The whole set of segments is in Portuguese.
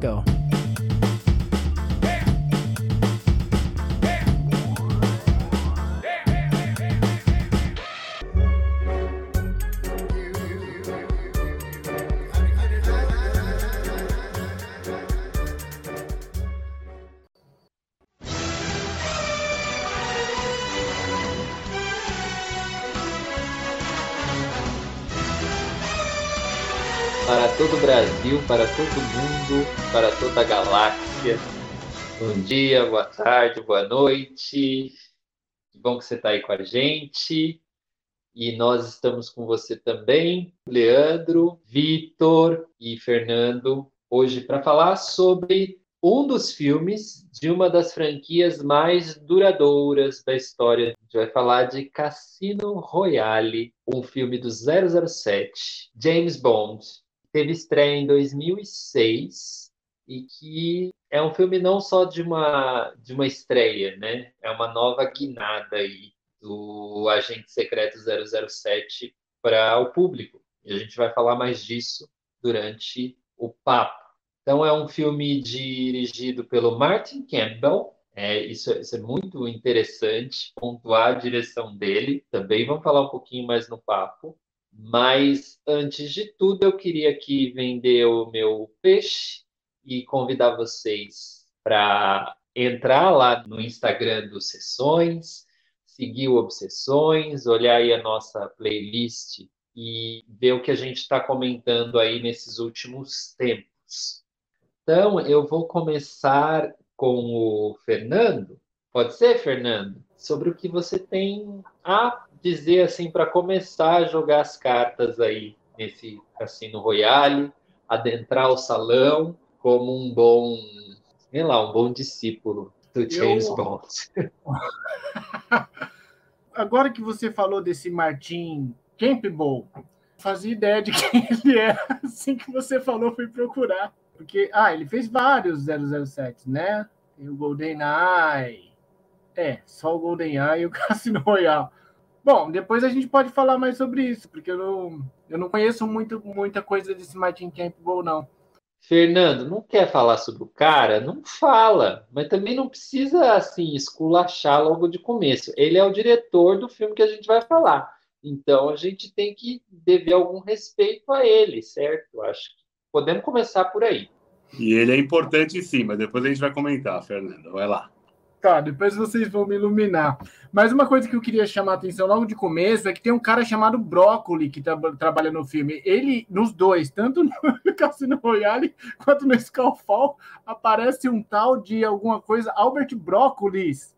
Go. Brasil, para todo mundo, para toda a galáxia. Bom dia, boa tarde, boa noite. Que bom que você está aí com a gente. E nós estamos com você também, Leandro, Vitor e Fernando, hoje para falar sobre um dos filmes de uma das franquias mais duradouras da história. A gente vai falar de Cassino Royale, um filme do 007, James Bond, teve estreia em 2006 e que é um filme não só de uma de uma estreia, né? É uma nova guinada aí do agente secreto 007 para o público. E a gente vai falar mais disso durante o papo. Então é um filme dirigido pelo Martin Campbell. É, isso, isso é muito interessante pontuar a direção dele. Também vamos falar um pouquinho mais no papo. Mas antes de tudo, eu queria aqui vender o meu peixe e convidar vocês para entrar lá no Instagram do Sessões, seguir o Obsessões, olhar aí a nossa playlist e ver o que a gente está comentando aí nesses últimos tempos. Então, eu vou começar com o Fernando. Pode ser, Fernando? Sobre o que você tem a dizer assim para começar a jogar as cartas aí nesse Cassino Royale, adentrar o salão como um bom, sei lá, um bom discípulo do James Eu... Bond. Agora que você falou desse Martin Campbell, fazia ideia de quem ele era, assim que você falou, fui procurar. Porque, ah, ele fez vários 007, né? Tem o GoldenEye. É, só o GoldenEye e o Cassino Royale. Bom, depois a gente pode falar mais sobre isso, porque eu não, eu não conheço muito, muita coisa desse Martin Campbell, não. Fernando, não quer falar sobre o cara? Não fala, mas também não precisa assim esculachar logo de começo. Ele é o diretor do filme que a gente vai falar. Então a gente tem que dever algum respeito a ele, certo? Acho que podemos começar por aí. E ele é importante sim, mas depois a gente vai comentar, Fernando. Vai lá. Tá, depois vocês vão me iluminar. Mas uma coisa que eu queria chamar a atenção logo de começo é que tem um cara chamado Brócoli que tra trabalha no filme. Ele, nos dois, tanto no Cassino Royale quanto no Skyfall, aparece um tal de alguma coisa, Albert Brócolis.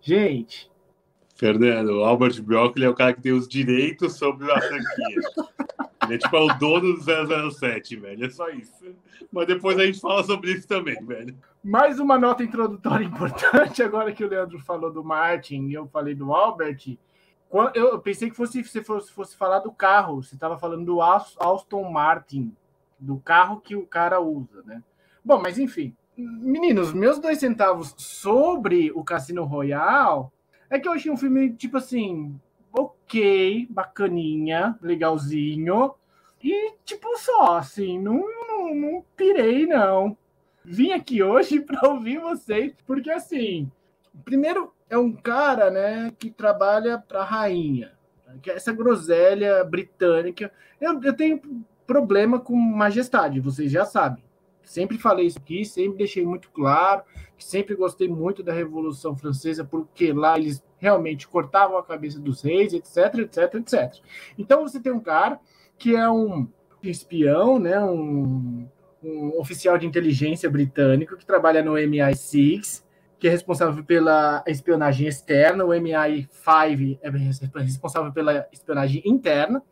Gente. Fernando, o Albert Broccoli é o cara que tem os direitos sobre a franquia. Ele é tipo é o dono do 007, velho. É só isso. Mas depois a gente fala sobre isso também, velho. Mais uma nota introdutória importante, agora que o Leandro falou do Martin e eu falei do Albert. Eu pensei que fosse, você fosse, fosse falar do carro. Você estava falando do Aston Martin, do carro que o cara usa, né? Bom, mas enfim. Meninos, meus dois centavos sobre o Cassino Royale é que eu achei um filme, tipo assim, ok, bacaninha, legalzinho. E, tipo, só, assim, não, não, não pirei, não. Vim aqui hoje para ouvir vocês, porque, assim, primeiro é um cara, né, que trabalha para a rainha, que é essa groselha britânica. Eu, eu tenho problema com majestade, vocês já sabem. Sempre falei isso aqui, sempre deixei muito claro que sempre gostei muito da Revolução Francesa, porque lá eles realmente cortavam a cabeça dos reis, etc, etc, etc. Então você tem um cara que é um espião, né, um, um oficial de inteligência britânico que trabalha no MI6, que é responsável pela espionagem externa, o MI5 é responsável pela espionagem interna,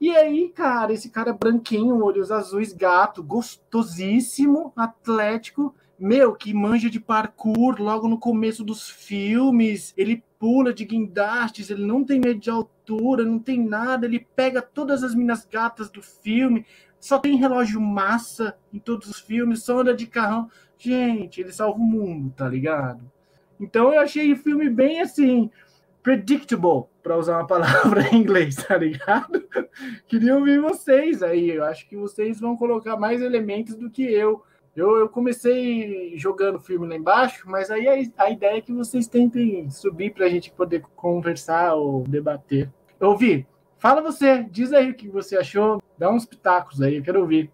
e aí, cara, esse cara branquinho, olhos azuis, gato, gostosíssimo, atlético, meu, que manja de parkour logo no começo dos filmes. Ele pula de guindastes, ele não tem medo de altura, não tem nada. Ele pega todas as minas gatas do filme, só tem relógio massa em todos os filmes, só anda de carrão. Gente, ele salva o mundo, tá ligado? Então eu achei o filme bem assim predictable, para usar uma palavra em inglês, tá ligado? Queria ouvir vocês aí. Eu acho que vocês vão colocar mais elementos do que eu. Eu, eu comecei jogando filme lá embaixo, mas aí a, a ideia é que vocês tentem subir para a gente poder conversar ou debater. Eu ouvi. Fala você, diz aí o que você achou, dá uns pitacos aí, eu quero ouvir.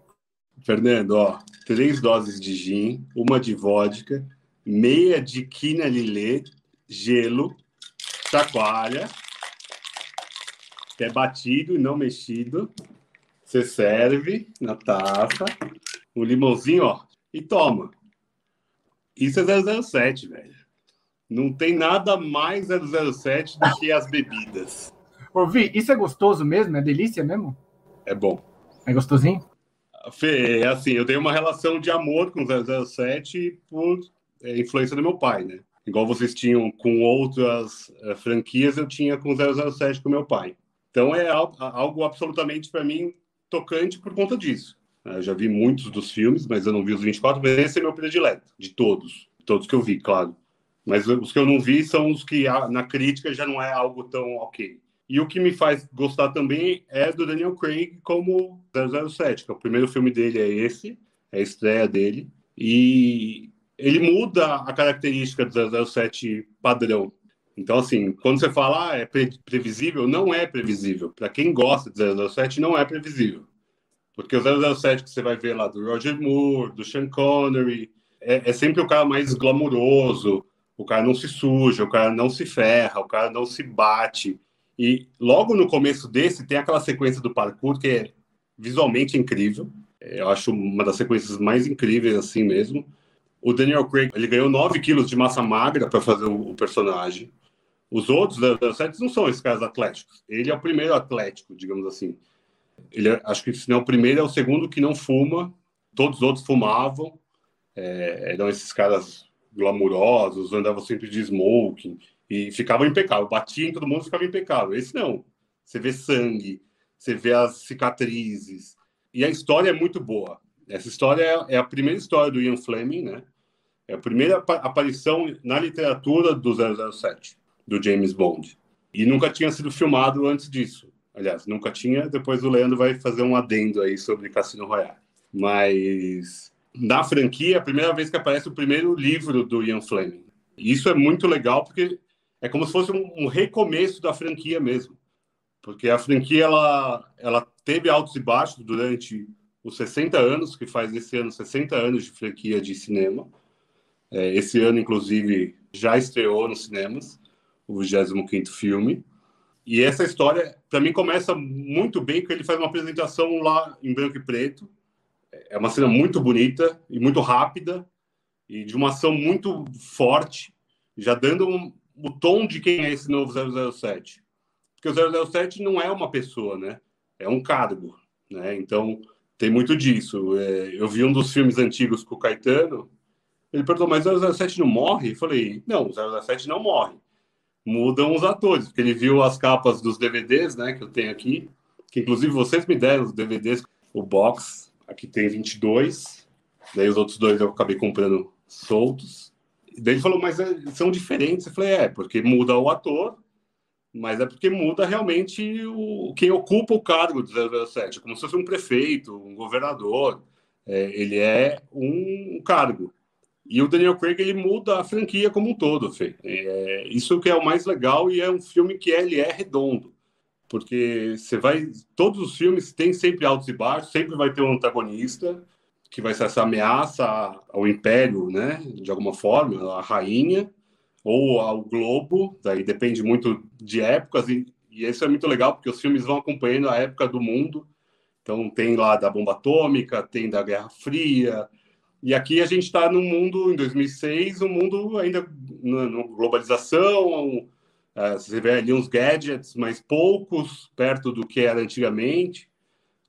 Fernando, ó, três doses de gin, uma de vodka, meia de quina lilê, gelo, chacoalha, que é batido e não mexido. Você serve na taça, um limãozinho, ó, e toma. Isso é 007, velho. Não tem nada mais 007 do que as bebidas. Ouvi, isso é gostoso mesmo? É delícia mesmo? É bom. É gostosinho? Fê, é assim, eu tenho uma relação de amor com 007 por é, influência do meu pai, né? Igual vocês tinham com outras é, franquias, eu tinha com 007 com meu pai. Então é algo absolutamente para mim tocante por conta disso. Eu já vi muitos dos filmes, mas eu não vi os 24, mas esse é meu predileto, de todos. Todos que eu vi, claro. Mas os que eu não vi são os que na crítica já não é algo tão ok. E o que me faz gostar também é do Daniel Craig como 007, que é o primeiro filme dele é esse, é a estreia dele. E ele muda a característica do 007 padrão. Então, assim, quando você fala ah, é pre previsível, não é previsível. Para quem gosta de 007, não é previsível. Porque o 007 que você vai ver lá do Roger Moore, do Sean Connery, é, é sempre o cara mais glamuroso, o cara não se suja, o cara não se ferra, o cara não se bate. E logo no começo desse tem aquela sequência do parkour que é visualmente incrível. É, eu acho uma das sequências mais incríveis assim mesmo. O Daniel Craig ele ganhou 9 quilos de massa magra para fazer o, personagem. Os outros da série não são esses caras atléticos. Ele é o primeiro atlético, digamos assim. Ele é, acho que se não é o primeiro, é o segundo que não fuma. Todos os outros fumavam. É, eram esses caras glamurosos, andavam sempre de smoking e ficava impecável. Batia em todo mundo ficava impecável. Esse não. Você vê sangue, você vê as cicatrizes. E a história é muito boa. Essa história é, é a primeira história do Ian Fleming, né? É a primeira aparição na literatura do 007, do James Bond. E nunca tinha sido filmado antes disso. Aliás, nunca tinha. Depois o Leandro vai fazer um adendo aí sobre Cassino Royale. Mas na franquia, é a primeira vez que aparece o primeiro livro do Ian Fleming. Isso é muito legal porque é como se fosse um, um, recomeço da franquia mesmo. Porque a franquia ela, ela teve altos e baixos durante os 60 anos, que faz esse ano 60 anos de franquia de cinema. É, esse ano, inclusive, já estreou nos cinemas o 25 filme. E essa história, para mim, começa muito bem, porque ele faz uma apresentação lá em branco e preto. É uma cena muito bonita e muito rápida, e de uma ação muito forte, já dando um, o tom de quem é esse novo 007. Porque o 007 não é uma pessoa, né? É um cargo, né? Então, tem muito disso. É, eu vi um dos filmes antigos com o Caetano, ele perguntou, mas o 007 não morre? Eu falei, não, o 007 não morre. Mudam os atores, porque ele viu as capas dos DVDs, né, que eu tenho aqui, que inclusive vocês me deram os DVDs, o box, aqui tem 22, daí os outros dois eu acabei comprando soltos. Daí ele falou, mas é, são diferentes. Eu falei, é, porque muda o ator, mas é porque muda realmente o, quem ocupa o cargo do 007, como se fosse um prefeito, um governador. É, ele é um cargo. E o Daniel Craig ele muda a franquia como um todo, Fê. É, isso que é o mais legal e é um filme que ele é redondo, porque você vai, todos os filmes têm sempre altos e baixos, sempre vai ter um antagonista, que vai ser essa ameaça ao império, né, de alguma forma, a rainha ou ao globo, daí depende muito de épocas e, e isso é muito legal porque os filmes vão acompanhando a época do mundo. Então tem lá da bomba atômica, tem da Guerra Fria, e aqui a gente está num mundo, em 2006, um mundo ainda na globalização, uh, você vê ali uns gadgets, mas poucos perto do que era antigamente.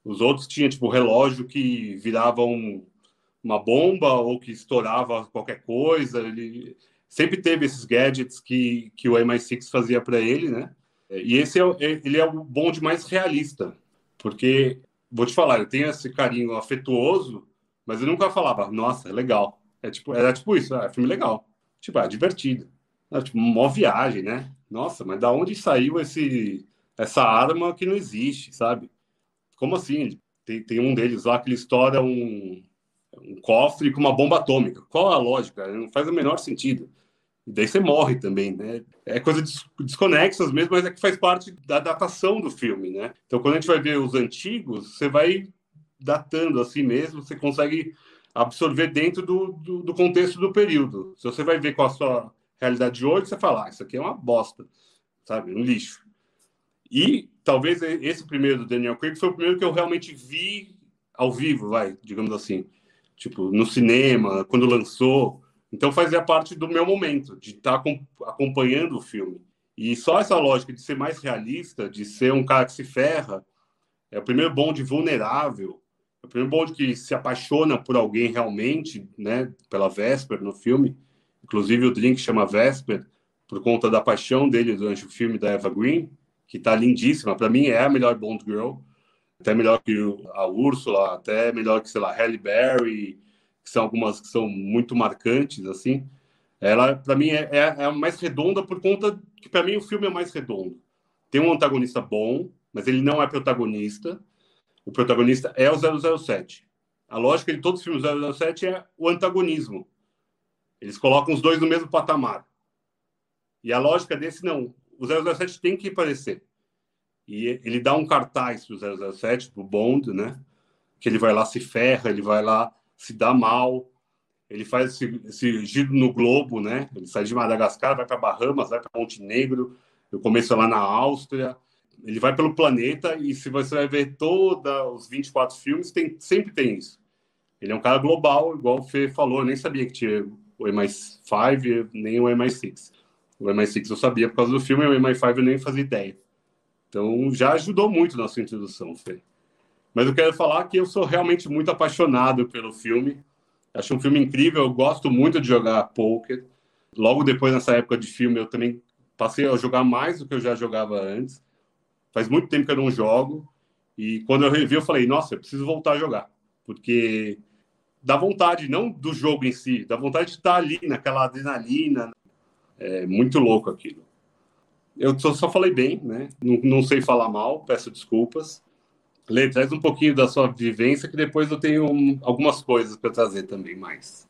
Os outros tinham tipo relógio que virava um, uma bomba ou que estourava qualquer coisa. Ele sempre teve esses gadgets que, que o MI6 fazia para ele, né? E esse é, é, ele é o bonde mais realista, porque vou te falar, eu tenho esse carinho afetuoso, mas eu nunca falava, nossa, é legal. É tipo, era tipo isso, é filme legal. Tipo, é divertido. É, tipo, uma viagem, né? Nossa, mas da onde saiu esse essa arma que não existe, sabe? Como assim? Tem, tem um deles lá que ele estoura um. um cofre com uma bomba atômica. Qual a lógica? Não faz o menor sentido. E daí você morre também, né? É coisa desconexas mesmo, mas é que faz parte da datação do filme, né? Então, quando a gente vai ver os antigos, você vai datando assim mesmo, você consegue absorver dentro do, do, do contexto do período. Se você vai ver com a sua realidade de hoje, você fala, ah, isso aqui é uma bosta, sabe? Um lixo. E talvez esse primeiro do Daniel Craig foi o primeiro que eu realmente vi ao vivo, vai, digamos assim. Tipo, no cinema, quando lançou. Então fazia parte do meu momento, de estar tá acompanhando o filme. E só essa lógica de ser mais realista, de ser um cara que se ferra, é o primeiro bonde vulnerável, é o bonde que se apaixona por alguém realmente, né, pela Vesper no filme. Inclusive o drink chama Vesper por conta da paixão dele durante o filme da Eva Green, que está lindíssima. Para mim é a melhor Bond Girl, até melhor que a Úrsula, até melhor que sei lá Halle Berry, que são algumas que são muito marcantes assim. Ela para mim é, é, é, a mais redonda por conta que para mim o filme é mais redondo. Tem um antagonista bom, mas ele não é protagonista. O protagonista é o 007. A lógica de todos os filmes 007 é o antagonismo. Eles colocam os dois no mesmo patamar. E a lógica desse não. O 007 tem que aparecer. E ele dá um cartaz para o 007, para o Bond, né? Que ele vai lá se ferra, ele vai lá se dá mal, ele faz esse, esse giro no globo, né? Ele sai de Madagascar, vai para Bahamas, vai para Montenegro, eu começo lá na Áustria, ele vai pelo planeta e se você vai ver todos os 24 filmes, tem, sempre tem isso. Ele é um cara global, igual o Fê falou, eu nem sabia que tinha o MI5 nem o MI6. O MI6 eu sabia por causa do filme, o MI5 eu nem fazia ideia. Então já ajudou muito na sua introdução, Fê. Mas eu quero falar que eu sou realmente muito apaixonado pelo filme. Acho um filme incrível, eu gosto muito de jogar poker. Logo depois, nessa época de filme, eu também passei a jogar mais do que eu já jogava antes. Faz muito tempo que eu não jogo. E quando eu revi, eu falei, nossa, eu preciso voltar a jogar. Porque dá vontade, não do jogo em si, dá vontade de estar ali naquela adrenalina. É muito louco aquilo. Eu só, só falei bem, né? Não, não, sei falar mal, peço desculpas. Lê, traz um pouquinho da sua vivência, que depois eu tenho um, algumas coisas para trazer também mais.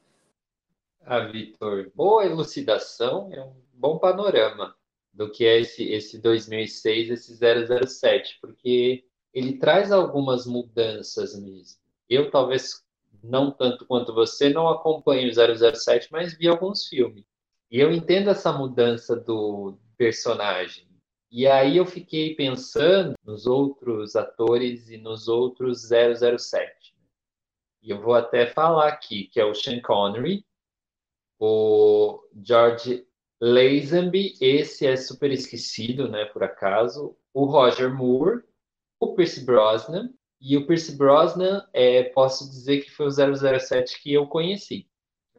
Ah, Vitor, boa elucidação, é um bom panorama do que é esse, esse 2006, esse 007, porque ele traz algumas mudanças mesmo. Eu, talvez, não tanto quanto você, não acompanho o 007, mas vi alguns filmes. E eu entendo essa mudança do personagem. E aí eu fiquei pensando nos outros atores e nos outros 007. E eu vou até falar aqui, que é o Sean Connery, o George Lazenby, esse é super esquecido, né, por acaso. O Roger Moore, o Pierce Brosnan. E o Pierce Brosnan, é, posso dizer que foi o 007 que eu conheci.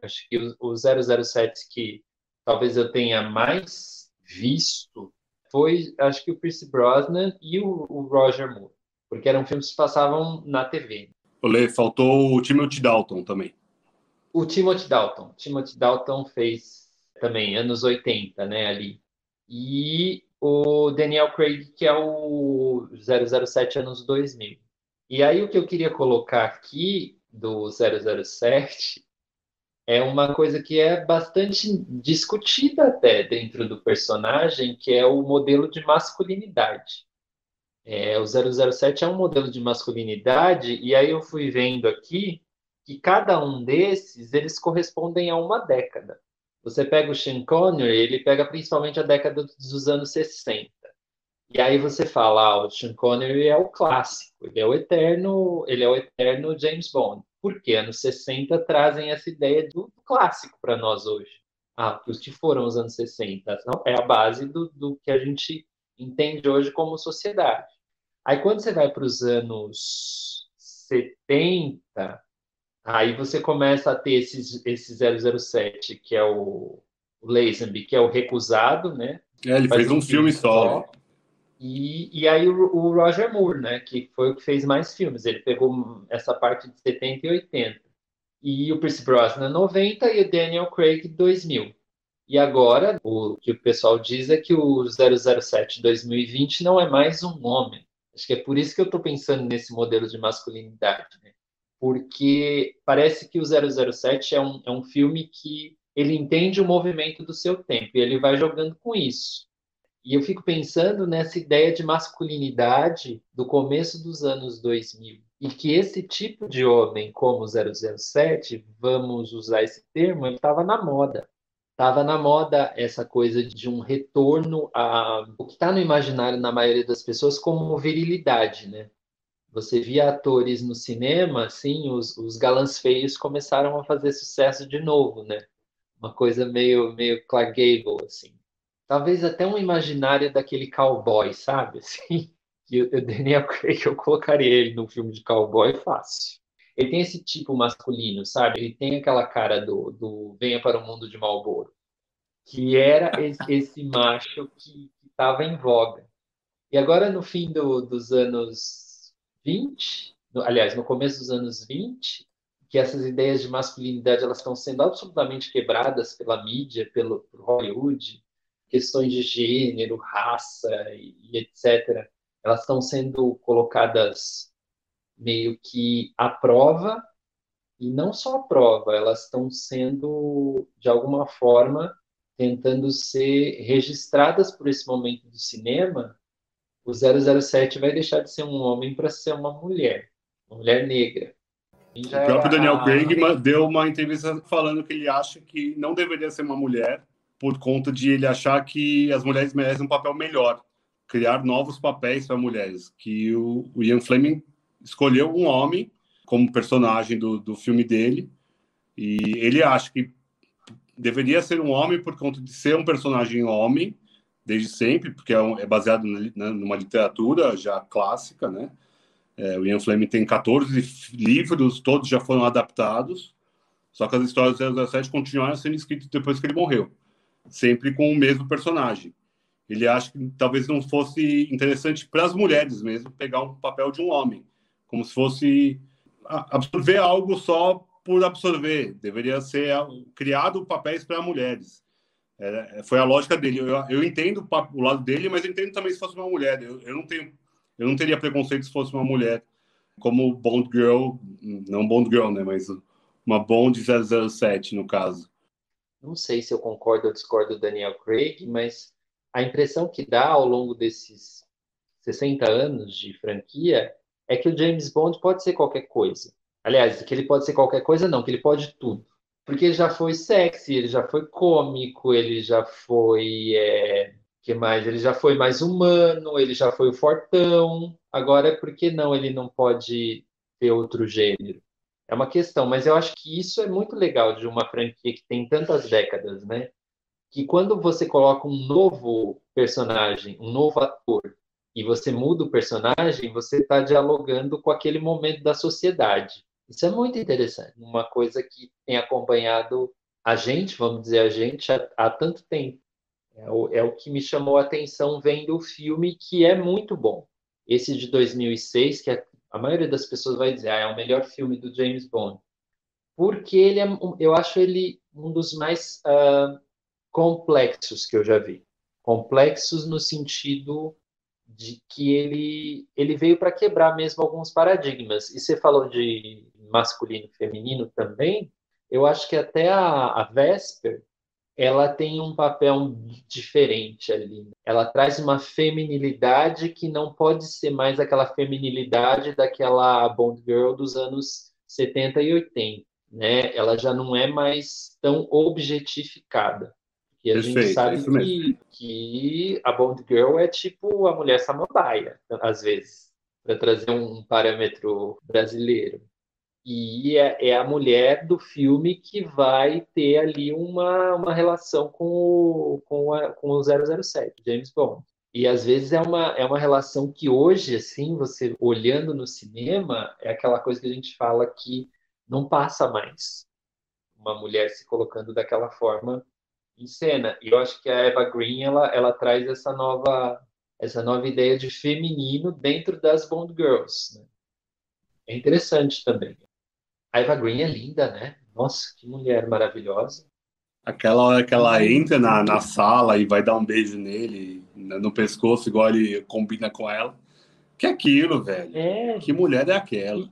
Acho que o, o 007 que talvez eu tenha mais visto foi, acho que o Pierce Brosnan e o, o Roger Moore. Porque eram filmes que passavam na TV. Olê, faltou o Timothy Dalton também. O Timothy Dalton. Timothy Dalton fez também, anos 80, né, ali. E o Daniel Craig, que é o 007 anos 2000. E aí o que eu queria colocar aqui do 007 é uma coisa que é bastante discutida até dentro do personagem, que é o modelo de masculinidade. É, o 007 é um modelo de masculinidade, e aí eu fui vendo aqui que cada um desses, eles correspondem a uma década. Você pega o Sean Connery, ele pega principalmente a década dos anos 60. E aí você fala, ah, o Sean Connery é o clássico, ele é o eterno, ele é o eterno James Bond. Por quê? Anos 60 trazem essa ideia do clássico para nós hoje. Ah, os que foram os anos 60. Não, é a base do, do que a gente entende hoje como sociedade. Aí quando você vai para os anos 70, Aí você começa a ter esse, esse 007, que é o, Lazenby, que é o recusado, né? É, ele Faz fez um, filme só. E, e aí o, o, Roger Moore, né? Que foi o que fez mais filmes. Ele pegou essa parte de 70 e 80. E o Pierce Brosnan 90 e o Daniel Craig 2000. E agora, o que o pessoal diz é que o 007 2020 não é mais um homem. Acho que é por isso que eu estou pensando nesse modelo de masculinidade. Né? Porque parece que o 007 é um, é um filme que ele entende o movimento do seu tempo e ele vai jogando com isso. E eu fico pensando nessa ideia de masculinidade do começo dos anos 2000 e que esse tipo de homem como 007, vamos usar esse termo, ele estava na moda. Estava na moda essa coisa de um retorno a o que está no imaginário na maioria das pessoas como virilidade, né? Você via atores no cinema, assim, os, os galãs feios começaram a fazer sucesso de novo, né? Uma coisa meio, meio Clark assim. Talvez até um imaginário daquele cowboy, sabe? Assim, que o Daniel Craig, eu colocaria ele no filme de cowboy fácil. Ele tem esse tipo masculino, sabe? Ele tem aquela cara do, do Venha para o Mundo de Malboro, que era esse, esse macho que estava em voga. E agora, no fim do, dos anos 20, no, aliás, no começo dos anos 20, que essas ideias de masculinidade elas estão sendo absolutamente quebradas pela mídia, pelo Hollywood, questões de gênero, raça e, e etc. Elas estão sendo colocadas meio que à prova e não só à prova, elas estão sendo de alguma forma tentando ser registradas por esse momento do cinema. O 007 vai deixar de ser um homem para ser uma mulher, uma mulher negra o próprio Daniel Craig deu uma entrevista falando que ele acha que não deveria ser uma mulher por conta de ele achar que as mulheres merecem um papel melhor, criar novos papéis para mulheres. Que o, o Ian Fleming escolheu um homem como personagem do, do filme dele e ele acha que deveria ser um homem por conta de ser um personagem homem desde sempre, porque é, um, é baseado na, numa literatura já clássica, né? É, o Ian Fleming tem 14 livros, todos já foram adaptados, só que as histórias do 007 continuaram sendo escritas depois que ele morreu, sempre com o mesmo personagem. Ele acha que talvez não fosse interessante para as mulheres mesmo pegar um papel de um homem, como se fosse absorver algo só por absorver. Deveria ser criado papéis para mulheres. É, foi a lógica dele. Eu, eu entendo o lado dele, mas eu entendo também se fosse uma mulher. Eu, eu não tenho eu não teria preconceito se fosse uma mulher como Bond Girl, não Bond Girl, né, mas uma Bond 007 no caso. Não sei se eu concordo ou discordo do Daniel Craig, mas a impressão que dá ao longo desses 60 anos de franquia é que o James Bond pode ser qualquer coisa. Aliás, que ele pode ser qualquer coisa, não, que ele pode tudo. Porque ele já foi sexy, ele já foi cômico, ele já foi é, que mais? Ele já foi mais humano, ele já foi o fortão. Agora, por que não ele não pode ter outro gênero? É uma questão, mas eu acho que isso é muito legal de uma franquia que tem tantas décadas, né? Que quando você coloca um novo personagem, um novo ator, e você muda o personagem, você está dialogando com aquele momento da sociedade. Isso é muito interessante, uma coisa que tem acompanhado a gente, vamos dizer a gente, há, há tanto tempo. É o, é o que me chamou a atenção vendo o filme, que é muito bom. Esse de 2006, que a, a maioria das pessoas vai dizer, ah, é o melhor filme do James Bond. Porque ele é, eu acho ele um dos mais uh, complexos que eu já vi. Complexos no sentido de que ele, ele veio para quebrar mesmo alguns paradigmas. E você falou de masculino e feminino também. Eu acho que até a, a Vesper, ela tem um papel diferente ali. Ela traz uma feminilidade que não pode ser mais aquela feminilidade daquela Bond Girl dos anos 70 e 80. Né? Ela já não é mais tão objetificada. E a Perfeito, gente sabe é que, que, a Bond Girl é tipo a mulher samambaia, às vezes, para trazer um parâmetro brasileiro e é, é, a mulher do filme que vai ter ali uma, uma relação com o, com, a, com o 007, James Bond. E às vezes é uma, é uma relação que hoje, assim, você olhando no cinema, é aquela coisa que a gente fala que não passa mais. Uma mulher se colocando daquela forma em cena. E eu acho que a Eva Green, ela, ela traz essa nova, essa nova ideia de feminino dentro das Bond Girls. Né? É interessante também. A Eva Green é linda, né? Nossa, que mulher maravilhosa. Aquela hora que ela entra na, na sala e vai dar um beijo nele, no pescoço, igual ele combina com ela. Que aquilo, velho? É. Que mulher é aquela?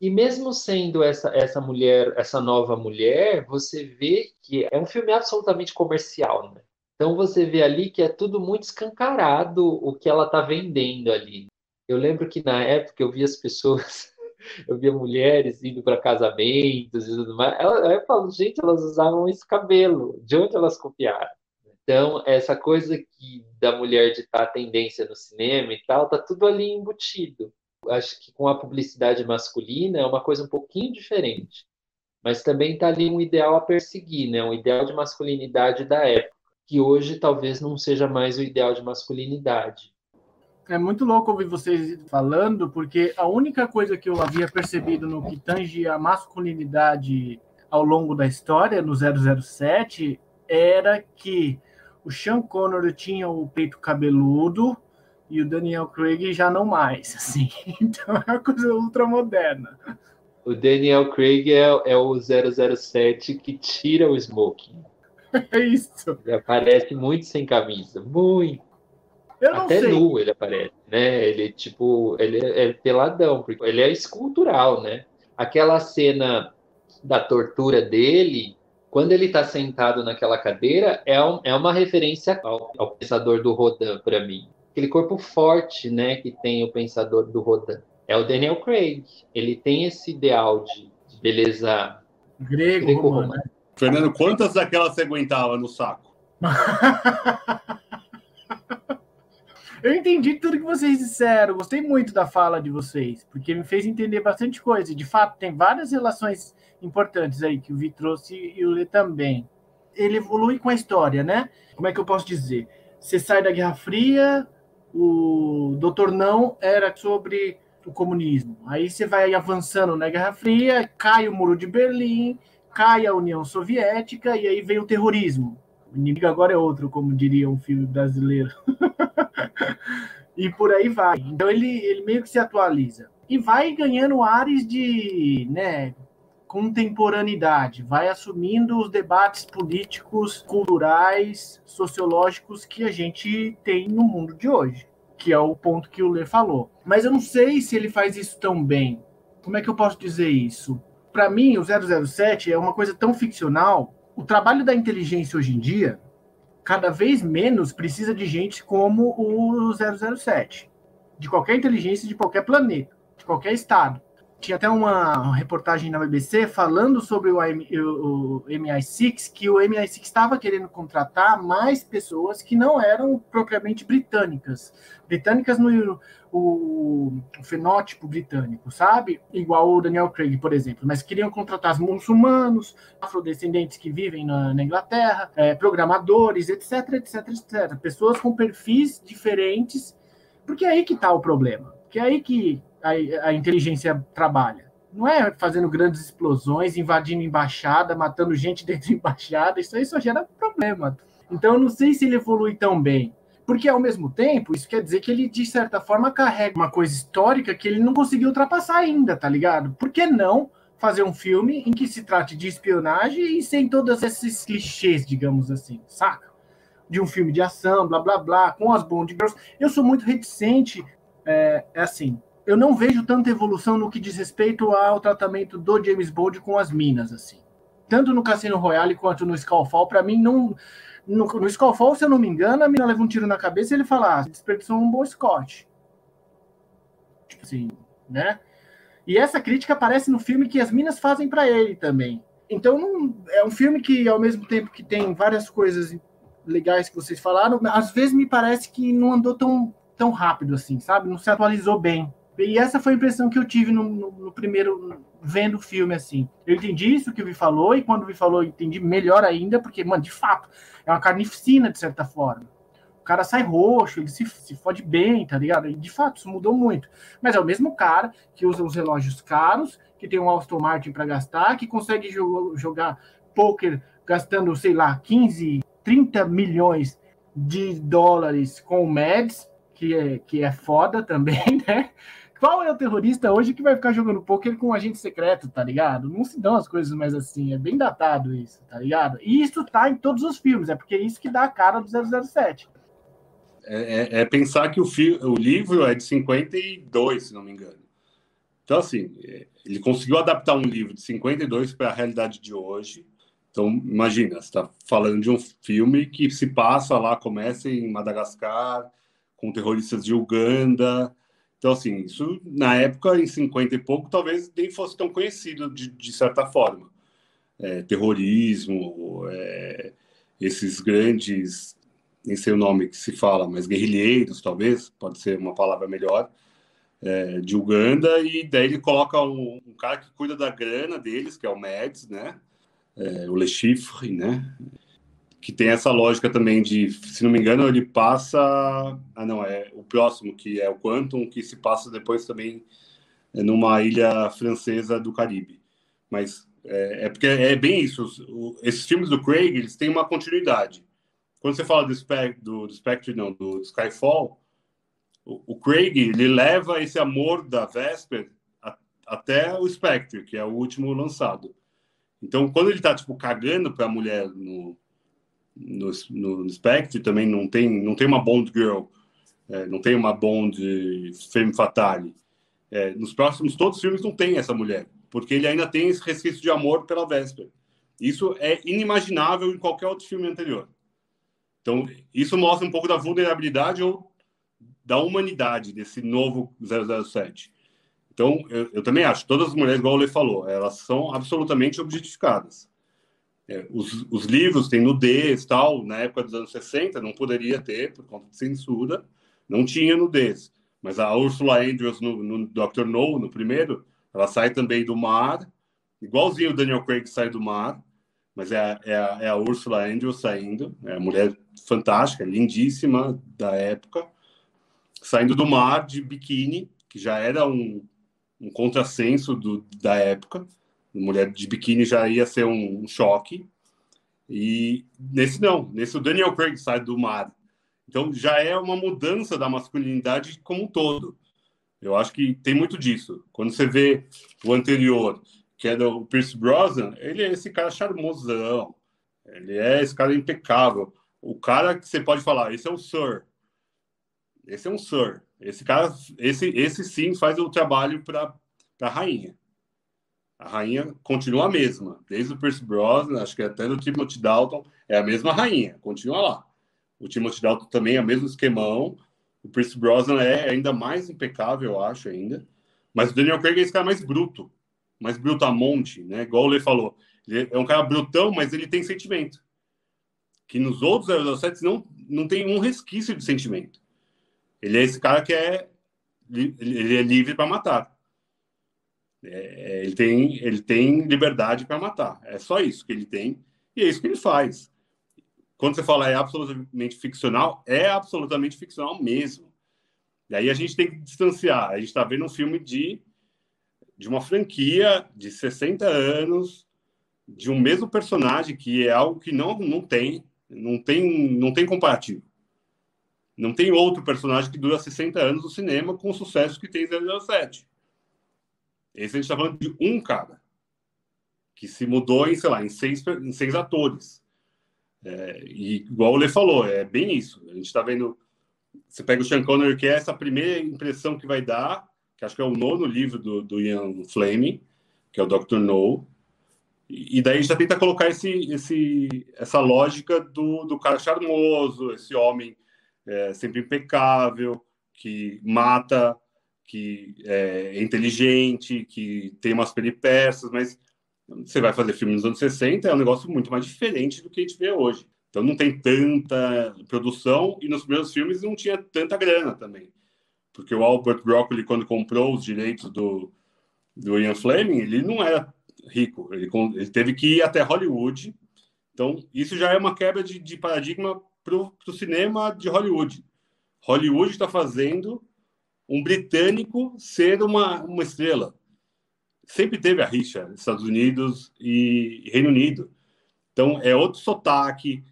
E mesmo sendo essa, essa mulher, essa nova mulher, você vê que é um filme absolutamente comercial, né? Então você vê ali que é tudo muito escancarado o que ela está vendendo ali. Eu lembro que na época eu via as pessoas, eu via mulheres indo para casamentos e tudo mais. Ela, eu falo, gente, elas usavam esse cabelo. De onde elas copiaram? Então, essa coisa que da mulher estar tendência no cinema e tal, tá tudo ali embutido. Acho que com a publicidade masculina é uma coisa um pouquinho diferente. Mas também está ali um ideal a perseguir, né? Um ideal de masculinidade da época que hoje talvez não seja mais o ideal de masculinidade. É muito louco ouvir vocês falando, porque a única coisa que eu havia percebido no que tange a masculinidade ao longo da história, no 007, era que o Sean Connery tinha o peito cabeludo e o Daniel Craig já não mais, assim. Então é uma coisa ultramoderna. O Daniel Craig é, é o 007 que tira o smoking. É isso. Ele aparece muito sem camisa, muito. Eu não Até sei. nu ele aparece, né? Ele, tipo, ele é peladão, porque ele é escultural, né? Aquela cena da tortura dele, quando ele tá sentado naquela cadeira, é, um, é uma referência ao, ao pensador do Rodin, para mim. Aquele corpo forte, né, que tem o pensador do Rodin. É o Daniel Craig. Ele tem esse ideal de, de beleza Grego, greco-romana. romano. Fernando, quantas daquelas você aguentava no saco? Eu entendi tudo que vocês disseram, gostei muito da fala de vocês, porque me fez entender bastante coisa. De fato, tem várias relações importantes aí que o Vi trouxe e o Lê também. Ele evolui com a história, né? Como é que eu posso dizer? Você sai da Guerra Fria, o Doutor Não era sobre o comunismo. Aí você vai avançando na Guerra Fria, cai o Muro de Berlim, cai a União Soviética e aí vem o terrorismo. O inimigo agora é outro, como diria um filme brasileiro. e por aí vai. Então ele, ele meio que se atualiza. E vai ganhando ares de né, contemporaneidade, vai assumindo os debates políticos, culturais, sociológicos que a gente tem no mundo de hoje, que é o ponto que o Lê falou. Mas eu não sei se ele faz isso tão bem. Como é que eu posso dizer isso? Para mim, o 007 é uma coisa tão ficcional. O trabalho da inteligência hoje em dia, cada vez menos precisa de gente como o 007. De qualquer inteligência de qualquer planeta, de qualquer estado. Tinha até uma reportagem na BBC falando sobre o, o- o MI6, que o MI6 estava querendo contratar mais pessoas que não eram propriamente britânicas. Britânicas no o, o fenótipo britânico, sabe? Igual o Daniel Craig, por exemplo. Mas queriam contratar os muçulmanos, afrodescendentes que vivem na, na Inglaterra, eh, programadores, etc, etc, etc. Pessoas com perfis diferentes, porque é aí que está o problema. Que é aí que a, a inteligência trabalha. Não é fazendo grandes explosões, invadindo embaixada, matando gente dentro de embaixada. Isso aí só gera problema. Então, eu não sei se ele evolui tão bem. Porque, ao mesmo tempo, isso quer dizer que ele, de certa forma, carrega uma coisa histórica que ele não conseguiu ultrapassar ainda, tá ligado? Por que não fazer um filme em que se trate de espionagem e sem todos esses clichês, digamos assim, saca? De um filme de ação, blá, blá, blá, com as Bond Girls. Eu sou muito reticente, é, é assim, eu não vejo tanta evolução no que diz respeito ao tratamento do James Bond com as minas, assim. Tanto no Cassino Royale quanto no Skyfall, para mim, não... No, no se eu não me engano, a mina leva um tiro na cabeça e ele fala, ah, desperdiçou um bom Scott. Tipo assim, né? E essa crítica aparece no filme que as minas fazem para ele também. Então, não, é um filme que, ao mesmo tempo que tem várias coisas legais que vocês falaram, às vezes me parece que não andou tão, tão rápido assim, sabe? Não se atualizou bem. E essa foi a impressão que eu tive no, no, no primeiro, vendo o filme, assim. Eu entendi isso que o Vi falou, e quando o Vi falou, eu entendi melhor ainda, porque, mano, de fato, é uma carnificina, de certa forma. O cara sai roxo, ele se, se fode bem, tá ligado? E, de fato, isso mudou muito. Mas é o mesmo cara que usa os relógios caros, que tem um Aston Martin para gastar, que consegue jo jogar poker gastando, sei lá, 15, 30 milhões de dólares com o Mads, que é, que é foda também, né? Qual é o terrorista hoje que vai ficar jogando poker com um agente secreto, tá ligado? Não se dão as coisas mais assim, é bem datado isso, tá ligado? E isso tá em todos os filmes, é porque é isso que dá a cara do 007. É, é- é pensar que o, fi- o livro é de 52, se não me engano. Então, assim, ele conseguiu adaptar um livro de 52 para a realidade de hoje. Então, imagina, você está falando de um filme que se passa lá, começa em Madagascar, com terroristas de Uganda. Então, assim, isso na época, em 50 e pouco, talvez nem fosse tão conhecido de, de certa forma. É, terrorismo, é, esses grandes, nem sei o nome que se fala, mas guerrilheiros, talvez, pode ser uma palavra melhor, é, de Uganda, e daí ele coloca um, um, cara que cuida da grana deles, que é o Mads, né? É, o Le Chiffre, né? Que tem essa lógica também de, se não me engano, ele passa. Ah, não, é o próximo, que é o Quantum, que se passa depois também numa ilha francesa do Caribe. Mas é, é porque é bem isso. O, esses filmes do Craig, eles têm uma continuidade. Quando você fala do, Spec, do, do Spectre, não, do Skyfall, o, Craig ele leva esse amor da Vesper a, até o Spectre, que é o último lançado. Então, quando ele tá tipo cagando para a mulher no, no, no, Spectre, também não tem não tem uma Bond girl, é, não tem uma Bond femme fatale. É, nos próximos todos os filmes não tem essa mulher, porque ele ainda tem esse resquício de amor pela Vesper. Isso é inimaginável em qualquer outro filme anterior. Então, isso mostra um pouco da vulnerabilidade ou da humanidade desse novo 007. Então, eu, eu também acho, todas as mulheres, igual o Lê falou, elas são absolutamente objetificadas. É, os, os, livros têm nudez tal, na época dos anos 60 não poderia ter, por conta de censura, não tinha nudez. Mas a Ursula Andrews no, no Dr. No, no primeiro, ela sai também do mar, igualzinho o Daniel Craig sai do mar, mas é a, é a, é a Ursula Andrews saindo, é a mulher fantástica, lindíssima da época, saindo do mar de biquíni, que já era um, um contrassenso do, da época. Mulher de biquíni já ia ser um, um, choque. E nesse não, nesse o Daniel Craig sai do mar. Então já é uma mudança da masculinidade como um todo. Eu acho que tem muito disso. Quando você vê o anterior, que é do Pierce Brosnan, ele é esse cara charmosão. Ele é esse cara impecável. O cara que você pode falar, esse é o Sir. Esse é um Sir. Esse cara, esse, esse sim faz o trabalho para a rainha. A rainha continua a mesma, desde o Pierce Brosnan, acho que até do Timothy Dalton, é a mesma rainha, continua lá. O Timothy Dalton também é o mesmo esquemão. O Pierce Brosnan é ainda mais impecável, eu acho, ainda. Mas o Daniel Craig é esse cara mais bruto, mais brutamonte, né? Igual o Lê falou. Ele é um cara brutão, mas ele tem sentimento. Que nos outros 007 não, não tem um resquício de sentimento. Ele é esse cara que é ele é livre para matar. É, ele tem ele tem liberdade para matar. É só isso que ele tem e é isso que ele faz. Quando você fala é absolutamente ficcional, é absolutamente ficcional mesmo. E aí a gente tem que distanciar. A gente está vendo um filme de de uma franquia de 60 anos de um mesmo personagem que é algo que não não tem não tem não tem comparativo. Não tem outro personagem que dura 60 anos no cinema com o sucesso que tem 007. Esse a gente está falando de um cara que se mudou em, sei lá, em seis, em seis atores. É, e igual o Lê falou, é bem isso. A gente está vendo. Você pega o Sean Connery, que é essa primeira impressão que vai dar, que acho que é o nono livro do, do Ian Fleming, que é o Dr. No. E, e daí já tenta colocar esse, esse, essa lógica do, do cara charmoso, esse homem é sempre impecável, que mata, que é inteligente, que tem umas peripécias, mas você vai fazer filme nos anos 60, é um negócio muito mais diferente do que a gente vê hoje. Então não tem tanta produção e nos primeiros filmes não tinha tanta grana também. Porque o Albert Broccoli, quando comprou os direitos do, do Ian Fleming, ele não era rico. Ele, ele teve que ir até Hollywood. Então, isso já é uma quebra de, de paradigma para o cinema de Hollywood. Hollywood está fazendo um britânico ser uma, uma estrela. Sempre teve a rixa Estados Unidos e Reino Unido. Então, é outro sotaque.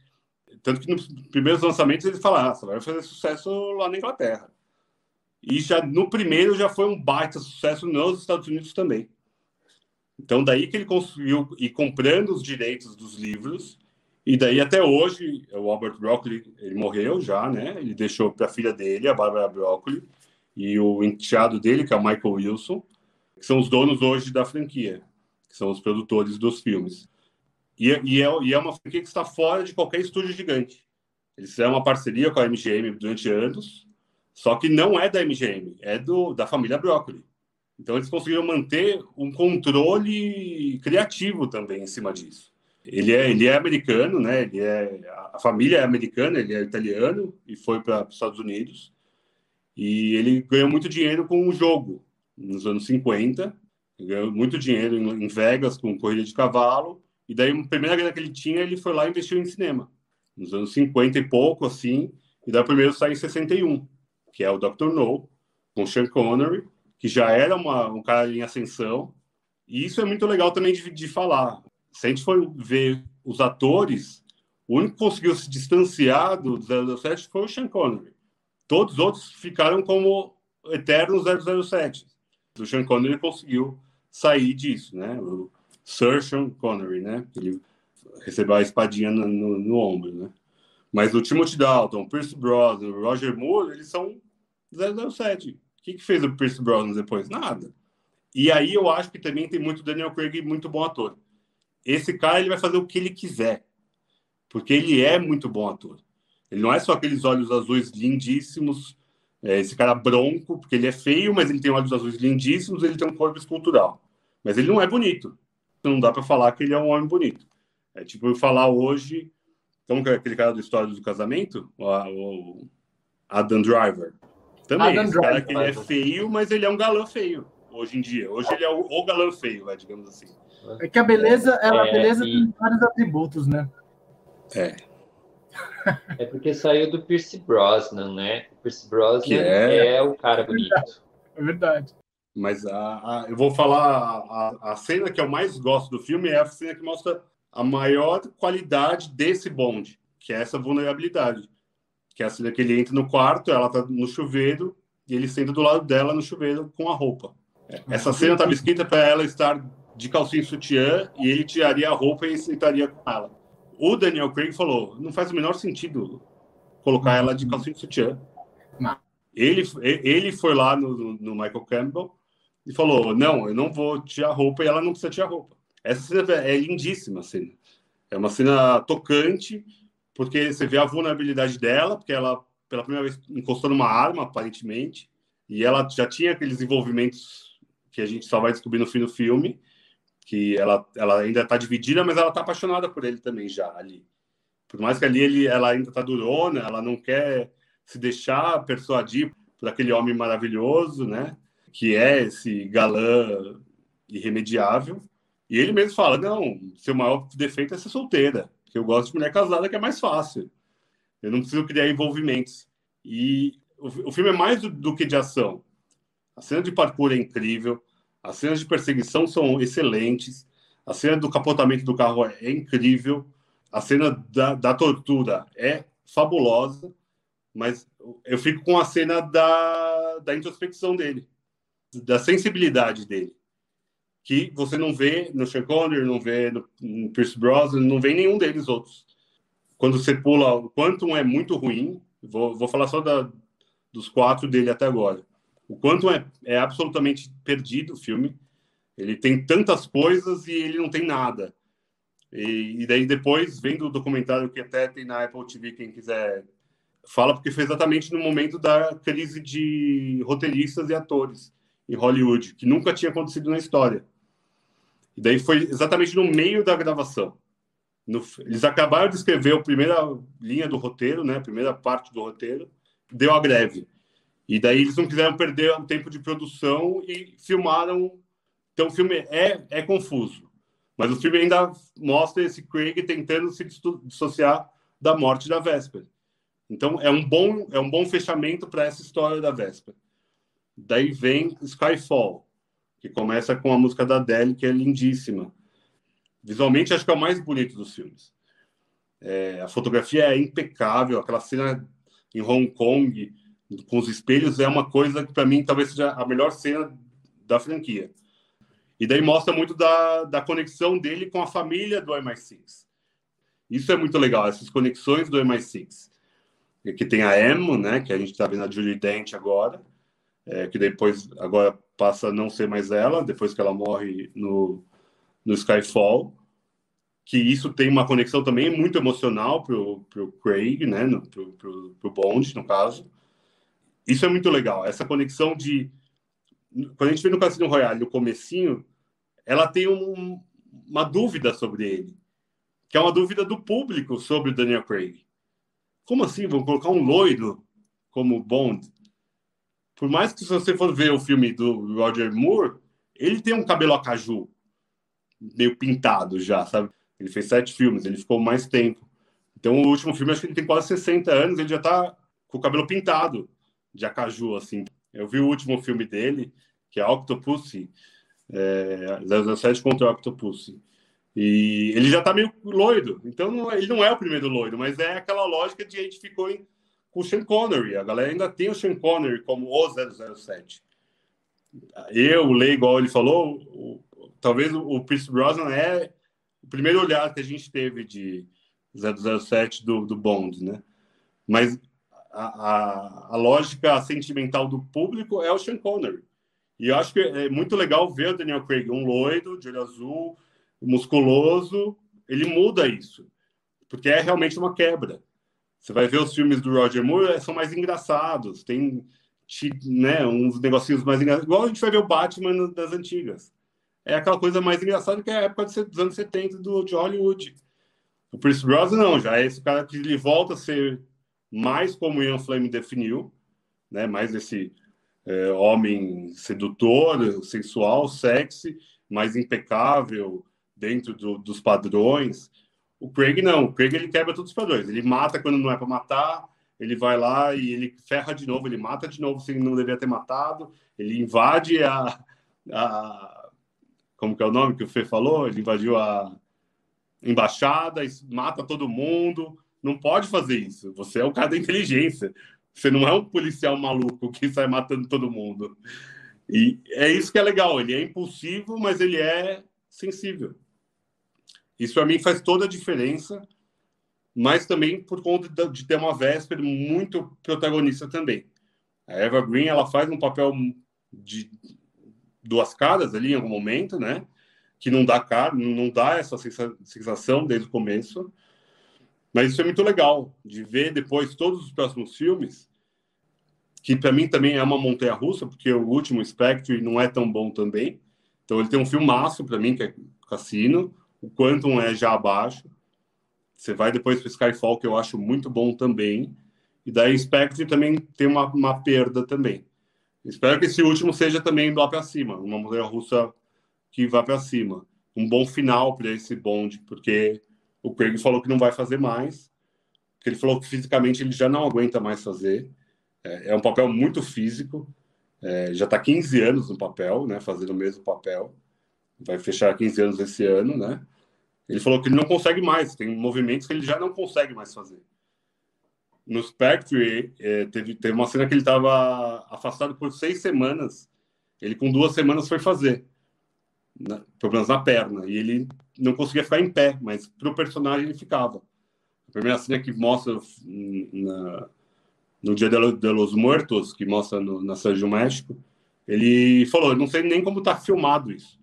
Tanto que nos primeiros lançamentos eles falaram, ah, vai fazer sucesso lá na Inglaterra. E já no primeiro já foi um baita sucesso nos Estados Unidos também. Então, daí que ele conseguiu ir comprando os direitos dos livros e daí até hoje, o Albert Broccoli, ele morreu já, né? Ele deixou para a filha dele, a Barbara Broccoli, e o enteado dele, que é o Michael Wilson. que são os donos hoje da franquia, que são os produtores dos filmes. E, e, é, e é uma franquia que está fora de qualquer estúdio gigante. Eles fizeram uma parceria com a MGM durante anos, só que não é da MGM, é do, da família Broccoli. Então eles conseguiram manter um controle criativo também em cima disso. Ele é, ele é americano, né? Ele é, a família é americana, ele é italiano e foi para os Estados Unidos. E ele ganhou muito dinheiro com o jogo nos anos 50. Ganhou muito dinheiro em Vegas com corrida de cavalo. E daí, a primeira grana que ele tinha, ele foi lá e investiu em cinema. Nos anos 50 e pouco, assim. E daí o primeiro sai em 61, que é o Dr. No, com Sean Connery, que já era uma, um cara em ascensão. E isso é muito legal também de, de falar se a gente for ver os atores, o único que conseguiu se distanciar do 007 foi o Sean Connery. Todos os outros ficaram como eternos 007. O Sean Connery conseguiu sair disso, né? O Sir Sean Connery, né? Ele recebeu a espadinha no, no, no ombro, né? Mas o Timothy Dalton, Pierce Brosnan, Roger Moore, eles são 007. O que, que fez o Pierce Brosnan depois? Nada. E aí eu acho que também tem muito Daniel Craig muito bom ator esse cara ele vai fazer o que ele quiser, porque ele é muito bom ator. Ele não é só aqueles olhos azuis lindíssimos, é, esse cara bronco, porque ele é feio, mas ele tem olhos azuis lindíssimos, ele tem um corpo escultural. Mas ele não é bonito. Não dá para falar que ele é um homem bonito. É tipo eu falar hoje, como que é aquele cara do História do Casamento? O, o Adam Driver. Também, Adam esse Driver, cara que ele é feio, mas ele é um galã feio, hoje em dia. Hoje ele é o, o galã feio, digamos assim. É que a beleza, ela, é, a beleza e... tem vários atributos, né? É. É porque saiu do Pierce Brosnan, né? O Pierce Brosnan é... é... o cara bonito. É verdade. Mas a, a, eu vou falar a, a, cena que eu mais gosto do filme é a cena que mostra a maior qualidade desse bonde, que é essa vulnerabilidade. Que é a cena que ele entra no quarto, ela tá no chuveiro e ele senta do lado dela no chuveiro com a roupa. Essa cena estava escrita para ela estar de calcinha e sutiã e ele tiraria a roupa e sentaria com ela. O Daniel Craig falou: não faz o menor sentido colocar ela de calcinha e sutiã. Não. Ele, ele foi lá no, no, Michael Campbell e falou: não, eu não vou tirar roupa e ela não precisa tirar roupa. Essa cena é lindíssima, cena. É uma cena tocante, porque você vê a vulnerabilidade dela, porque ela, pela primeira vez, encostou numa arma, aparentemente, e ela já tinha aqueles envolvimentos que a gente só vai descobrir no fim do filme que ela, ela ainda está dividida, mas ela está apaixonada por ele também já ali. Por mais que ali ele, ela ainda está durona, ela não quer se deixar persuadir por aquele homem maravilhoso, né? Que é esse galã irremediável. E ele mesmo fala: não, seu maior defeito é ser solteira, porque eu gosto de mulher casada, que é mais fácil. Eu não preciso criar envolvimentos. E o, o filme é mais do, do que de ação. A cena de parkour é incrível, as cenas de perseguição são excelentes. A cena do capotamento do carro é incrível. A cena da, da tortura é fabulosa. Mas eu fico com a cena da, da introspecção dele, da sensibilidade dele. Que você não vê no Sean Connery, não vê no, no Pierce Brosnan, não vê nenhum deles outros. Quando você pula, o Quantum é muito ruim. Vou, vou falar só da, dos quatro dele até agora o quanto é, é absolutamente perdido o filme. Ele tem tantas coisas e ele não tem nada. E, e, daí depois, vendo o documentário que até tem na Apple TV, quem quiser fala, porque foi exatamente no momento da crise de roteiristas e atores em Hollywood, que nunca tinha acontecido na história. E daí foi exatamente no meio da gravação. No, eles acabaram de escrever a primeira linha do roteiro, né, a primeira parte do roteiro, deu a greve. E daí eles não quiseram perder o tempo de produção e filmaram. Então o filme é, é confuso. Mas o filme ainda mostra esse Craig tentando se dissociar da morte da Vesper. Então é um bom, é um bom fechamento para essa história da Vesper. Daí vem Skyfall, que começa com a música da Adele, que é lindíssima. Visualmente, acho que é o mais bonito dos filmes. É, a fotografia é impecável, aquela cena em Hong Kong, com os espelhos é uma coisa que para mim talvez seja a melhor cena da franquia. E daí mostra muito da, da conexão dele com a família do MI6. Isso é muito legal, essas conexões do MI6. Que tem a Emo, né, que a gente está vendo a Julie Dent agora, é, que depois, agora, passa a não ser mais ela, depois que ela morre no, no Skyfall. Que isso tem uma conexão também muito emocional pro, pro Craig, né? Pro, pro Bond, no caso. Isso é muito legal. Essa conexão de... Quando a gente vê no Cassino Royale, no comecinho, ela tem um, uma dúvida sobre ele. Que é uma dúvida do público sobre o Daniel Craig. Como assim? Vão colocar um loiro como Bond? Por mais que se você for ver o filme do Roger Moore, ele tem um cabelo acaju, meio pintado já, sabe? Ele fez sete filmes, ele ficou mais tempo. Então, o último filme, acho que ele tem quase 60 anos, ele já tá com o cabelo pintado de acaju, assim. Eu vi o último filme dele, que é Octopussy, é, 007 contra Octopussy. E ele já tá meio loiro, então é, ele não é o primeiro loiro, mas é aquela lógica de a gente ficou em com o Sean Connery. A galera ainda tem o Sean Connery como o 007. Eu, Lei, igual ele falou, o, talvez o, o Pierce Brosnan é o primeiro olhar que a gente teve de 007 do, do Bond, né? Mas a, a, a, lógica sentimental do público é o Sean Connery. E eu acho que é muito legal ver o Daniel Craig, um loiro, de olho azul, musculoso, ele muda isso. Porque é realmente uma quebra. Você vai ver os filmes do Roger Moore, é, são mais engraçados, tem né, uns negocinhos mais engraçados. Igual a gente vai ver o Batman das antigas. É aquela coisa mais engraçada que é a época dos anos 70 do, de Hollywood. O Pierce Brosnan não, já é esse cara que ele volta a ser mais como Ian Fleming definiu, né, mais esse é, homem sedutor, sensual, sexy, mais impecável dentro do, dos padrões. O Craig não, o Craig ele quebra todos os padrões. Ele mata quando não é para matar, ele vai lá e ele ferra de novo, ele mata de novo sem não deveria ter matado, ele invade a, a como que é o nome que o Fê falou? Ele invadiu a embaixada, mata todo mundo. Não pode fazer isso. Você é o cara da inteligência. Você não é um policial maluco que sai matando todo mundo. E é isso que é legal. Ele é impulsivo, mas ele é sensível. Isso para mim faz toda a diferença, mas também por conta de ter uma Vesper muito protagonista também. A Eva Green ela faz um papel de duas caras ali em algum momento, né? Que não dá cara, não dá essa sensação desde o começo. Mas isso é muito legal de ver depois todos os próximos filmes, que para mim também é uma montanha russa, porque o último Spectre não é tão bom também. Então ele tem um filmaço para mim que é Cassino, o Quantum é já abaixo. Você vai depois para Skyfall, que eu acho muito bom também. E daí Spectre também tem uma, uma perda também. Espero que esse último seja também lá para cima, uma mulher russa que vá para cima. Um bom final para esse bonde, porque o Craig falou que não vai fazer mais, porque ele falou que fisicamente ele já não aguenta mais fazer. É, é um papel muito físico, é, já está 15 anos no papel, né, fazendo o mesmo papel vai fechar 15 anos esse ano, né? Ele falou que ele não consegue mais, tem movimentos que ele já não consegue mais fazer. No Spectre, é, teve, teve uma cena que ele estava afastado por seis semanas. Ele, com duas semanas, foi fazer. Na, problemas na perna. E ele não conseguia ficar em pé, mas para o personagem ele ficava. A primeira cena que mostra na, no Dia de los Muertos, que mostra no, na Sérgio México, ele falou: Eu não sei nem como está filmado isso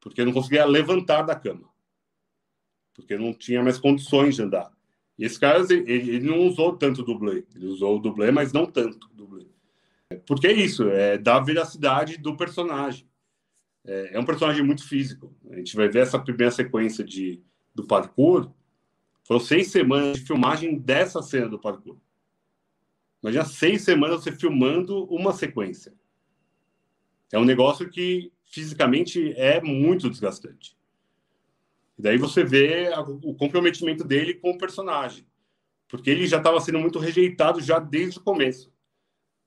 porque não conseguia levantar da cama, porque não tinha mais condições de andar. E esse cara, ele, ele não usou tanto dublê, ele usou o dublê, mas não tanto dublê. Porque é isso, é da veracidade do personagem. É, é, um personagem muito físico. A gente vai ver essa primeira sequência de, do parkour. Foram seis semanas de filmagem dessa cena do parkour. Imagina seis semanas você filmando uma sequência. É um negócio que fisicamente é muito desgastante. E daí você vê a, o comprometimento dele com o personagem, porque ele já estava sendo muito rejeitado já desde o começo.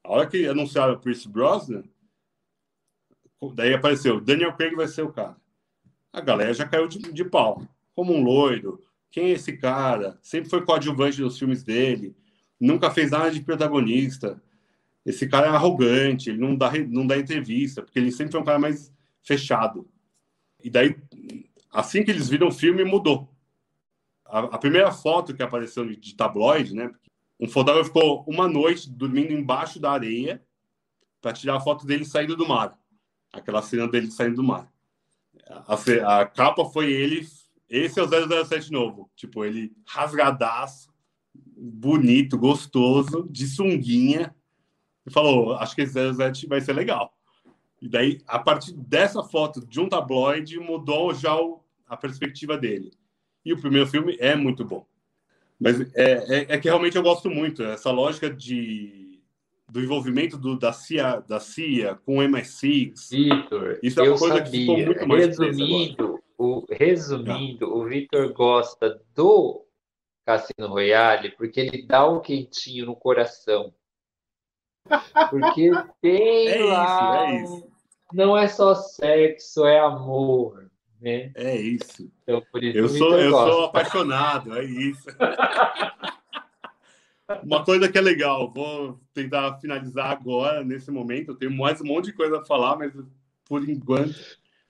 A hora que anunciaram o Pierce Brosnan, daí apareceu, Daniel Craig vai ser o cara. A galera já caiu de, de pau, como um loiro. Quem é esse cara? Sempre foi coadjuvante nos filmes dele, nunca fez nada de protagonista esse cara é arrogante, ele não dá, não dá entrevista, porque ele sempre foi um cara mais fechado. E daí, assim que eles viram o filme, mudou. A, a primeira foto que apareceu de tabloide, né? Um fotógrafo ficou uma noite dormindo embaixo da areia para tirar a foto dele saindo do mar. Aquela cena dele saindo do mar. A, a capa foi ele. Esse é o 007 novo. Tipo, ele rasgadaço, bonito, gostoso, de sunguinha. E falou: Acho que esse 007 vai ser legal. E daí, a partir dessa foto de um tabloide, mudou já o, a perspectiva dele. E o primeiro filme é muito bom. Mas é, é, é que realmente eu gosto muito. Essa lógica de, do envolvimento do, da, CIA, da CIA com o MI6. Vitor, isso é uma coisa sabia. que ficou muito mais Resumindo, o, resumindo, ah. o Vitor gosta do Cassino Royale porque ele dá um quentinho no coração. Porque tem é lá isso, é isso. Não é só sexo, é amor. Né? É isso. Então, por isso eu sou, eu sou apaixonado, é isso. Uma coisa que é legal, vou tentar finalizar agora, nesse momento. Eu tenho mais um monte de coisa a falar, mas por enquanto.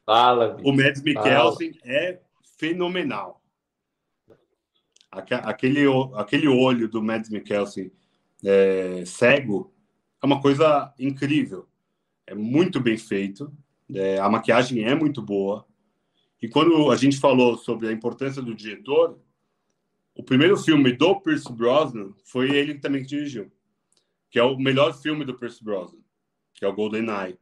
Fala, o Mads Mikkelsen é fenomenal. Aquele, aquele olho do Mads Mikkelsen é, cego é uma coisa incrível. É muito bem feito. É, a maquiagem é muito boa. E quando a gente falou sobre a importância do diretor, o primeiro filme do Pierce Brosnan foi ele também que dirigiu, que é o melhor filme do Pierce Brosnan, que é o Golden Eye,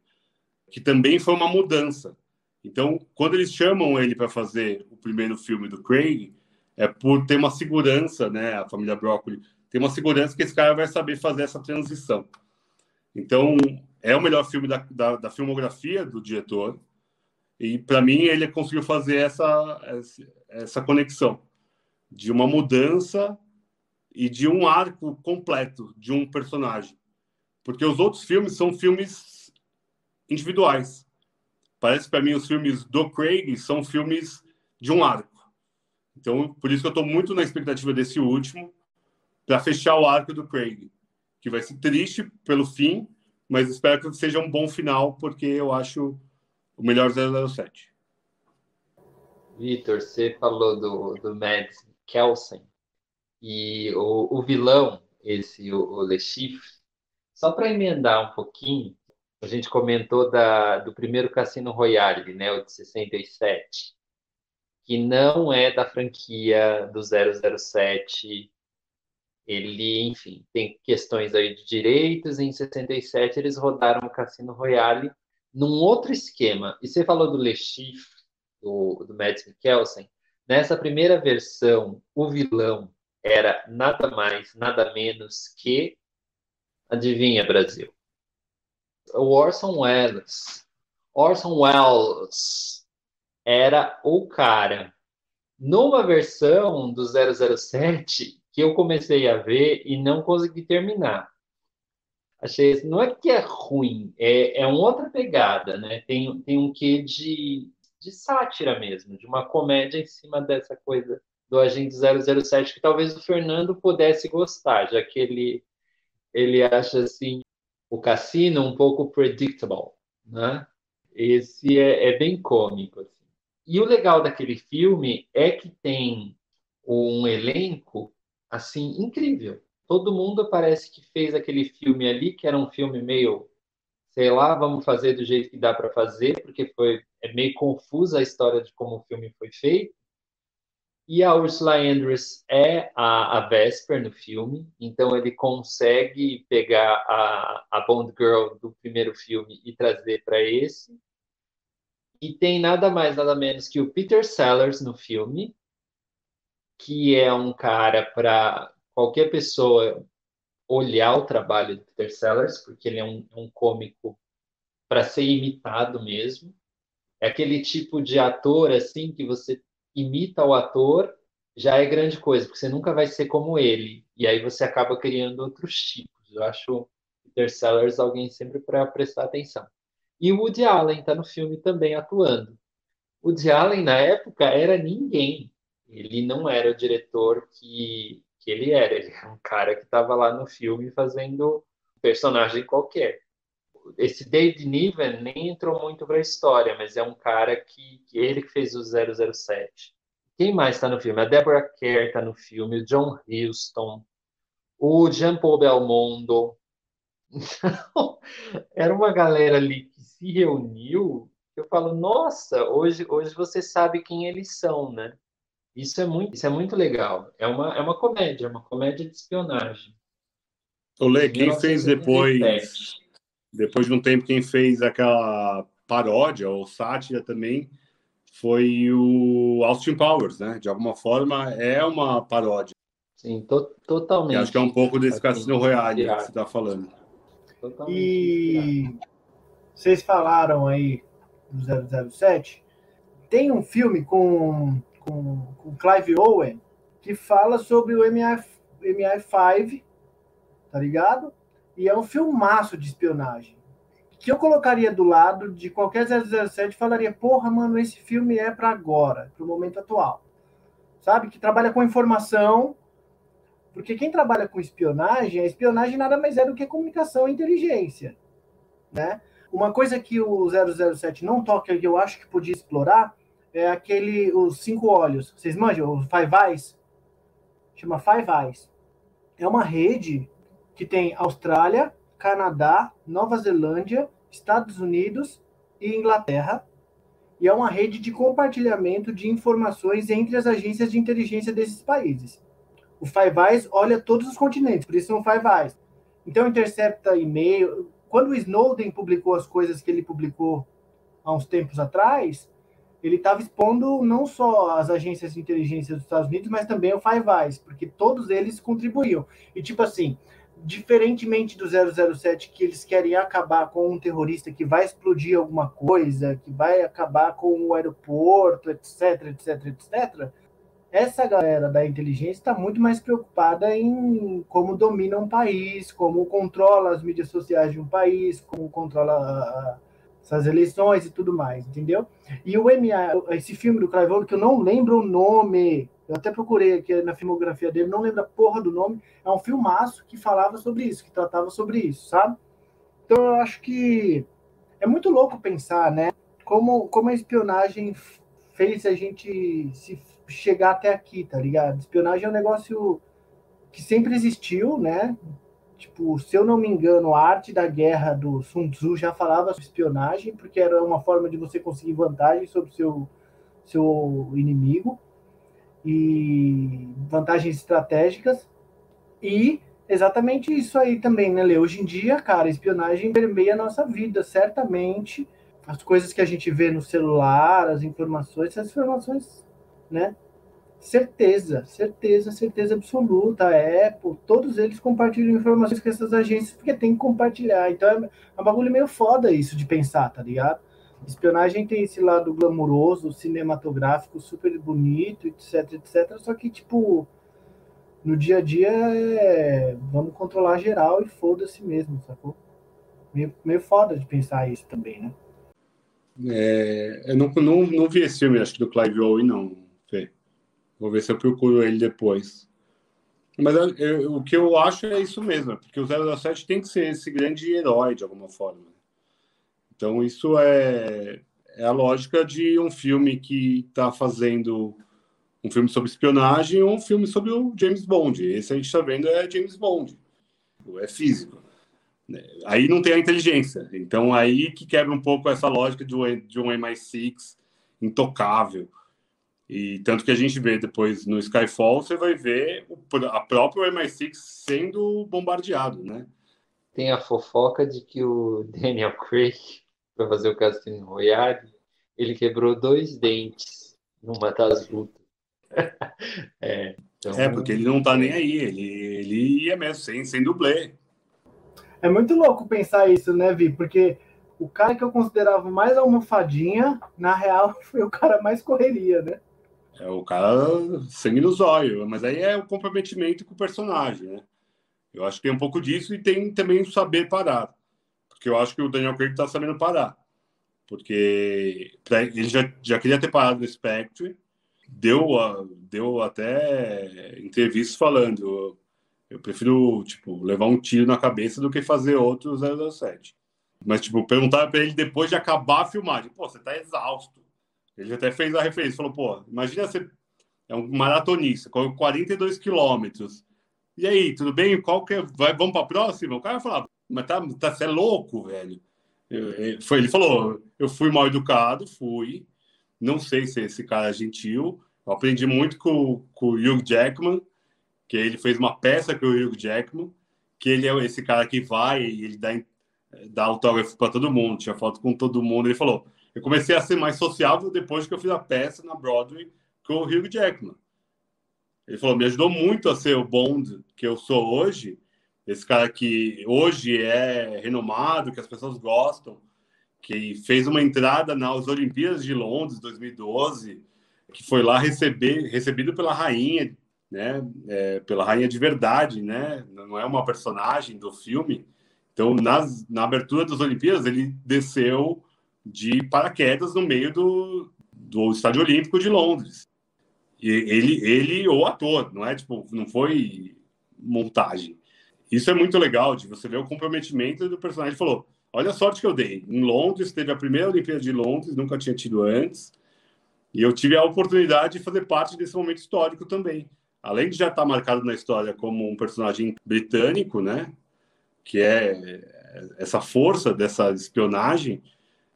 que também foi uma mudança. Então, quando eles chamam ele para fazer o primeiro filme do Craig, é por ter uma segurança, né? A família Broccoli tem uma segurança que esse cara vai saber fazer essa transição. Então, é o melhor filme da, da, da filmografia do diretor. E, para mim, ele conseguiu fazer essa, essa conexão de uma mudança e de um arco completo de um personagem. Porque os outros filmes são filmes individuais. Parece para mim os filmes do Craig são filmes de um arco. Então, por isso que eu estou muito na expectativa desse último, para fechar o arco do Craig que vai ser triste pelo fim, mas espero que seja um bom final, porque eu acho o melhor 007. Vitor, você falou do, do Mads Kelsen e o, o vilão, esse, o, o Le Chiffre, só para emendar um pouquinho, a gente comentou da, do primeiro Cassino Royale, né, o de 67, que não é da franquia do 007 ele, enfim, tem questões aí de direitos. Em 67 eles rodaram o Cassino Royale num outro esquema. E você falou do Le Chiffre, do, do Mads Mikkelsen. Nessa primeira versão, o vilão era nada mais, nada menos que, adivinha, Brasil? O Orson Welles. Orson Welles era o cara. Numa versão do 007, que eu comecei a ver e não consegui terminar. Achei, não é que é ruim, é, é uma outra pegada, né? Tem, tem um quê de, de sátira mesmo, de uma comédia em cima dessa coisa do Agente 007 que talvez o Fernando pudesse gostar, já que ele, ele acha assim o cassino um pouco predictable, né? Esse é, é bem cômico. Assim. E o legal daquele filme é que tem um elenco assim, incrível. Todo mundo parece que fez aquele filme ali, que era um filme meio, sei lá, vamos fazer do jeito que dá para fazer, porque foi é meio confusa a história de como o filme foi feito. E a Ursula Andress é a, a Vesper no filme, então ele consegue pegar a, a Bond Girl do primeiro filme e trazer para esse. E tem nada mais, nada menos que o Peter Sellers no filme, que é um cara para qualquer pessoa olhar o trabalho do Peter Sellers, porque ele é um, um cômico para ser imitado mesmo. É aquele tipo de ator assim que você imita o ator, já é grande coisa, porque você nunca vai ser como ele. E aí você acaba criando outros tipos. Eu acho Peter Sellers alguém sempre para prestar atenção. E o Woody Allen está no filme também atuando. O Woody Allen, na época, era ninguém. Ele não era o diretor que, que ele era. Ele era um cara que estava lá no filme fazendo personagem qualquer. Esse David Niven nem entrou muito para a história, mas é um cara que, que ele que fez o 007. Quem mais está no filme? A Deborah Kerr está no filme, o John Huston, o Jean Paul Belmondo. Então, era uma galera ali que se reuniu. Eu falo, nossa, hoje, hoje você sabe quem eles são, né? Isso é muito, isso é muito legal. É uma, é uma comédia, é uma comédia de espionagem. O Lê, quem fez depois, depois de um tempo, quem fez aquela paródia ou sátira também foi o Austin Powers, né? De alguma forma é uma paródia. Sim, to totalmente. E acho que é um pouco desse assim, Cassino Royale que você está falando. Totalmente e vocês falaram aí do 007. Tem um filme com, com, com Clive Owen que fala sobre o MI, MI5, tá ligado? E é um filmaço de espionagem. Que eu colocaria do lado de qualquer 007 e falaria: porra, mano, esse filme é para agora, para o momento atual. Sabe? Que trabalha com informação porque quem trabalha com espionagem, a espionagem nada mais é do que comunicação e inteligência, né? Uma coisa que o 007 não toca e eu acho que podia explorar é aquele os cinco olhos. Vocês manjam o Five Eyes? Chama Five Eyes. É uma rede que tem Austrália, Canadá, Nova Zelândia, Estados Unidos e Inglaterra. E é uma rede de compartilhamento de informações entre as agências de inteligência desses países. O Five Eyes olha todos os continentes, por isso são Five Eyes. Então intercepta e-mail. Quando o Snowden publicou as coisas que ele publicou há uns tempos atrás, ele estava expondo não só as agências de inteligência dos Estados Unidos, mas também o Five Eyes, porque todos eles contribuíam. E tipo assim, diferentemente do 007 que eles querem acabar com um terrorista que vai explodir alguma coisa, que vai acabar com o aeroporto, etc, etc, etc, essa galera da inteligência está muito mais preocupada em como domina um país, como controla as mídias sociais de um país, como controla essas eleições e tudo mais, entendeu? E o MA, esse filme do Clive Owen, que eu não lembro o nome, eu até procurei aqui na filmografia dele, não lembro a porra do nome, é um filmaço que falava sobre isso, que tratava sobre isso, sabe? Então eu acho que é muito louco pensar, né? Como, como a espionagem fez a gente se chegar até aqui, tá ligado? Espionagem é um negócio que sempre existiu, né? Tipo, se eu não me engano, a arte da guerra do Sun Tzu já falava sobre espionagem, porque era uma forma de você conseguir vantagem sobre o seu, seu inimigo e vantagens estratégicas. E exatamente isso aí também, né, Lê? Hoje em dia, cara, espionagem permeia a nossa vida, certamente. As coisas que a gente vê no celular, as informações, essas informações né? Certeza, certeza, certeza absoluta. A Apple, todos eles compartilham informações com essas agências porque tem que compartilhar. Então é, é um bagulho meio foda isso de pensar, tá ligado? Espionagem tem esse lado glamuroso, cinematográfico, super bonito, etc, etc. Só que, tipo, no dia a dia é vamos controlar geral e foda-se mesmo, sacou? Meio, meio foda de pensar isso também, né? É, eu não, não, não vi esse filme, acho que do Clive Owen, não. Vou ver se eu procuro ele depois. Mas eu, eu, o que eu acho é isso mesmo, porque o 007 tem que ser esse grande herói de alguma forma. Então, isso é, é a lógica de um filme que está fazendo um filme sobre espionagem ou um filme sobre o James Bond. Esse a gente está vendo é James Bond, é físico. Aí não tem a inteligência. Então, aí que quebra um pouco essa lógica de um, de um MI6 intocável e tanto que a gente vê depois no Skyfall, você vai ver o, a própria MI6 sendo bombardeado, né? Tem a fofoca de que o Daniel Craig, para fazer o Casino Royale, ele quebrou dois dentes numa das lutas. é, então... é, porque ele não tá nem aí, ele, ele ia mesmo, sem, sem dublê. É muito louco pensar isso, né, Vi? Porque o cara que eu considerava mais almofadinha, na real, foi o cara mais correria, né? É o cara sangue nos olhos, mas aí é o comprometimento com o personagem, né? Eu acho que tem um pouco disso e tem também o saber parar. Porque eu acho que o Daniel Craig está sabendo parar. Porque ele já, já queria ter parado no Spectre, deu, deu até entrevistas falando eu, prefiro, tipo, levar um tiro na cabeça do que fazer outro 007. Mas, tipo, perguntar para ele depois de acabar a filmagem, pô, você tá exausto. Ele até fez a referência, falou, pô, imagina você é um maratonista, com 42 quilômetros. E aí, tudo bem? Qual que é? Vai, vamos para a próxima? O cara falar, mas tá, tá, você é louco, velho. Eu, foi, ele falou, eu fui mal educado, fui. Não sei se esse cara é gentil. Eu aprendi muito com, com o Hugh Jackman, que ele fez uma peça com o Hugh Jackman, que ele é esse cara que vai e ele dá, dá autógrafo para todo mundo, tinha foto com todo mundo. Ele falou, eu comecei a ser mais sociável depois que eu fiz a peça na Broadway com o Hugh Jackman. Ele falou, me ajudou muito a ser o Bond que eu sou hoje, esse cara que hoje é renomado, que as pessoas gostam, que fez uma entrada nas Olimpíadas de Londres 2012, que foi lá receber, recebido pela rainha, né, é, pela rainha de verdade, né, não é uma personagem do filme. Então, nas, na abertura das Olimpíadas, ele desceu de paraquedas no meio do, do Estádio Olímpico de Londres. E ele, ele o ator, não é tipo, não foi montagem. Isso é muito legal de você ver o comprometimento do personagem. Ele falou: Olha a sorte que eu dei. Em Londres, teve a primeira Olimpíada de Londres, nunca tinha tido antes. E eu tive a oportunidade de fazer parte desse momento histórico também. Além de já estar marcado na história como um personagem britânico, né? Que é essa força dessa espionagem.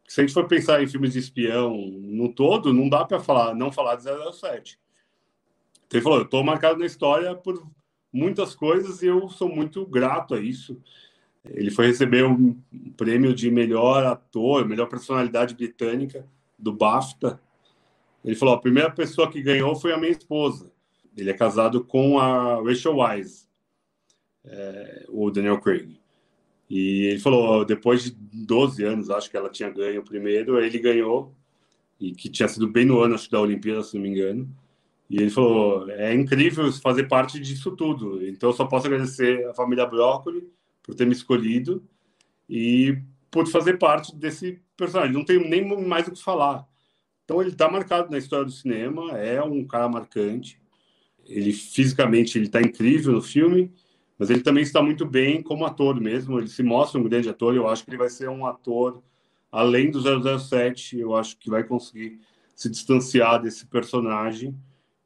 Se a gente for pensar em filmes de espião no todo, não dá para falar, não falar de 007. Então ele falou: eu estou marcado na história por muitas coisas e eu sou muito grato a isso. Ele foi receber um prêmio de melhor ator, melhor personalidade britânica do BAFTA. Ele falou: a primeira pessoa que ganhou foi a minha esposa. Ele é casado com a Rachel Wise, é, o Daniel Craig. E ele falou: depois de 12 anos, acho que ela tinha ganho o primeiro, ele ganhou, e que tinha sido bem no ano acho, da Olimpíada, se não me engano. E ele falou: é incrível fazer parte disso tudo. Então, eu só posso agradecer a família Brócoli por ter me escolhido e por fazer parte desse personagem. Não tenho nem mais o que falar. Então, ele está marcado na história do cinema, é um cara marcante. Ele fisicamente ele está incrível no filme, mas ele também está muito bem como ator mesmo. Ele se mostra um grande ator. Eu acho que ele vai ser um ator além do 007. Eu acho que vai conseguir se distanciar desse personagem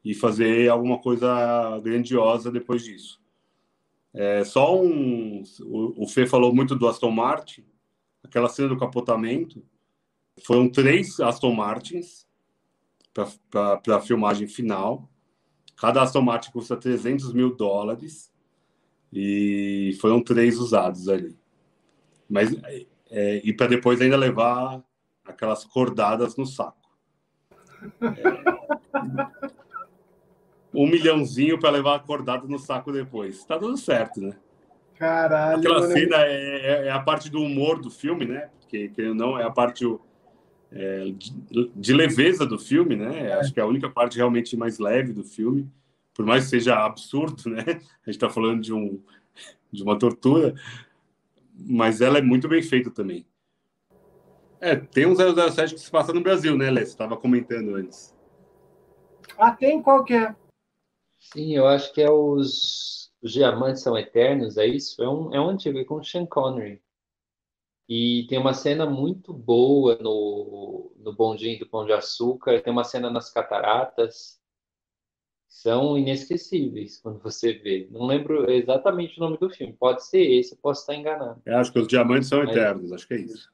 e fazer alguma coisa grandiosa depois disso. É, só um. O, o Fê falou muito do Aston Martin, aquela cena do capotamento. Foram três Aston Martins para a filmagem final. Cada Aston Martin custa 300 mil dólares e foram três usados ali. Mas é, e para depois ainda levar aquelas cordadas no saco. É, um milhãozinho para levar acordado no saco depois. Tá dando certo, né? Caralho. Aquela mano. cena é, é, é, a parte do humor do filme, né? Que, que não é a parte é, de, de, leveza do filme, né? É. Acho que é a única parte realmente mais leve do filme. Por mais que seja absurdo, né? A gente está falando de, um, de uma tortura, mas ela é muito bem feita também. É, tem um 007 que se passa no Brasil, né, Lê? Você estava comentando antes. Ah, tem qual que é? Sim, eu acho que é os, os Diamantes São Eternos, é isso? É um, é um antigo, é com o Sean Connery. E tem uma cena muito boa no, no Bondinho do Pão de Açúcar, tem uma cena nas cataratas, são inesquecíveis quando você vê. Não lembro exatamente o nome do filme, pode ser esse, posso estar enganado. Eu acho que os Diamantes São Mas, Eternos, acho que é isso.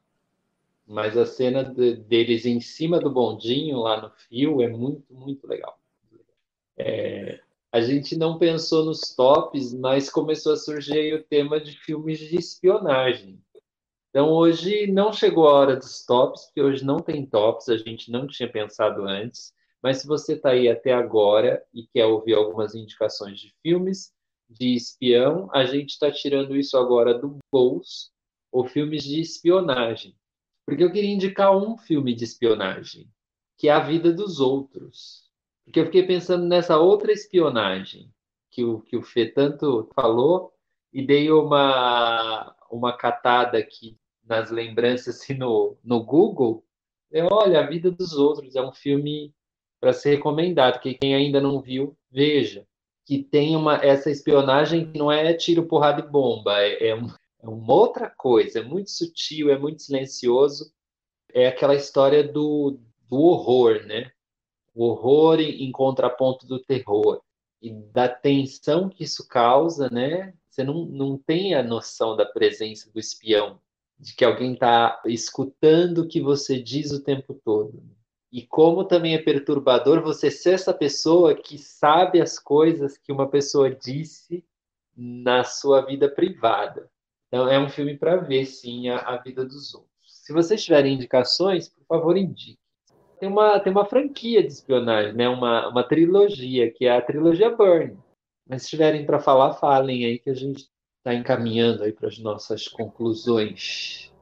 Mas a cena de, deles em cima do bondinho, lá no fio, é muito, muito legal. É, a gente não pensou nos tops, mas começou a surgir o tema de filmes de espionagem. Então hoje não chegou a hora dos tops, porque hoje não tem tops, a gente não tinha pensado antes. Mas se você está aí até agora e quer ouvir algumas indicações de filmes de espião, a gente está tirando isso agora do bolso, ou filmes de espionagem. Porque eu queria indicar um filme de espionagem, que é A Vida dos Outros. Porque eu fiquei pensando nessa outra espionagem que o, que o Fê tanto falou e dei uma, uma catada aqui nas lembranças assim, no, no Google. É, olha, A Vida dos Outros é um filme para ser recomendado, que quem ainda não viu, veja. Que tem uma, essa espionagem que não é tiro, porrada e bomba, é, é, um, é uma outra coisa, é muito sutil, é muito silencioso. É aquela história do, do horror, né? o horror em, em contraponto do terror e da tensão que isso causa, né? você não, não tem a noção da presença do espião, de que alguém está escutando o que você diz o tempo todo. E como também é perturbador você ser essa pessoa que sabe as coisas que uma pessoa disse na sua vida privada. Então, é um filme para ver, sim, a, a, vida dos outros. Se vocês tiverem indicações, por favor, indique. Tem uma, tem uma franquia de espionagem, né? uma, uma trilogia, que é a trilogia Burn. Mas se tiverem para falar, falem aí que a gente está encaminhando aí para as nossas conclusões.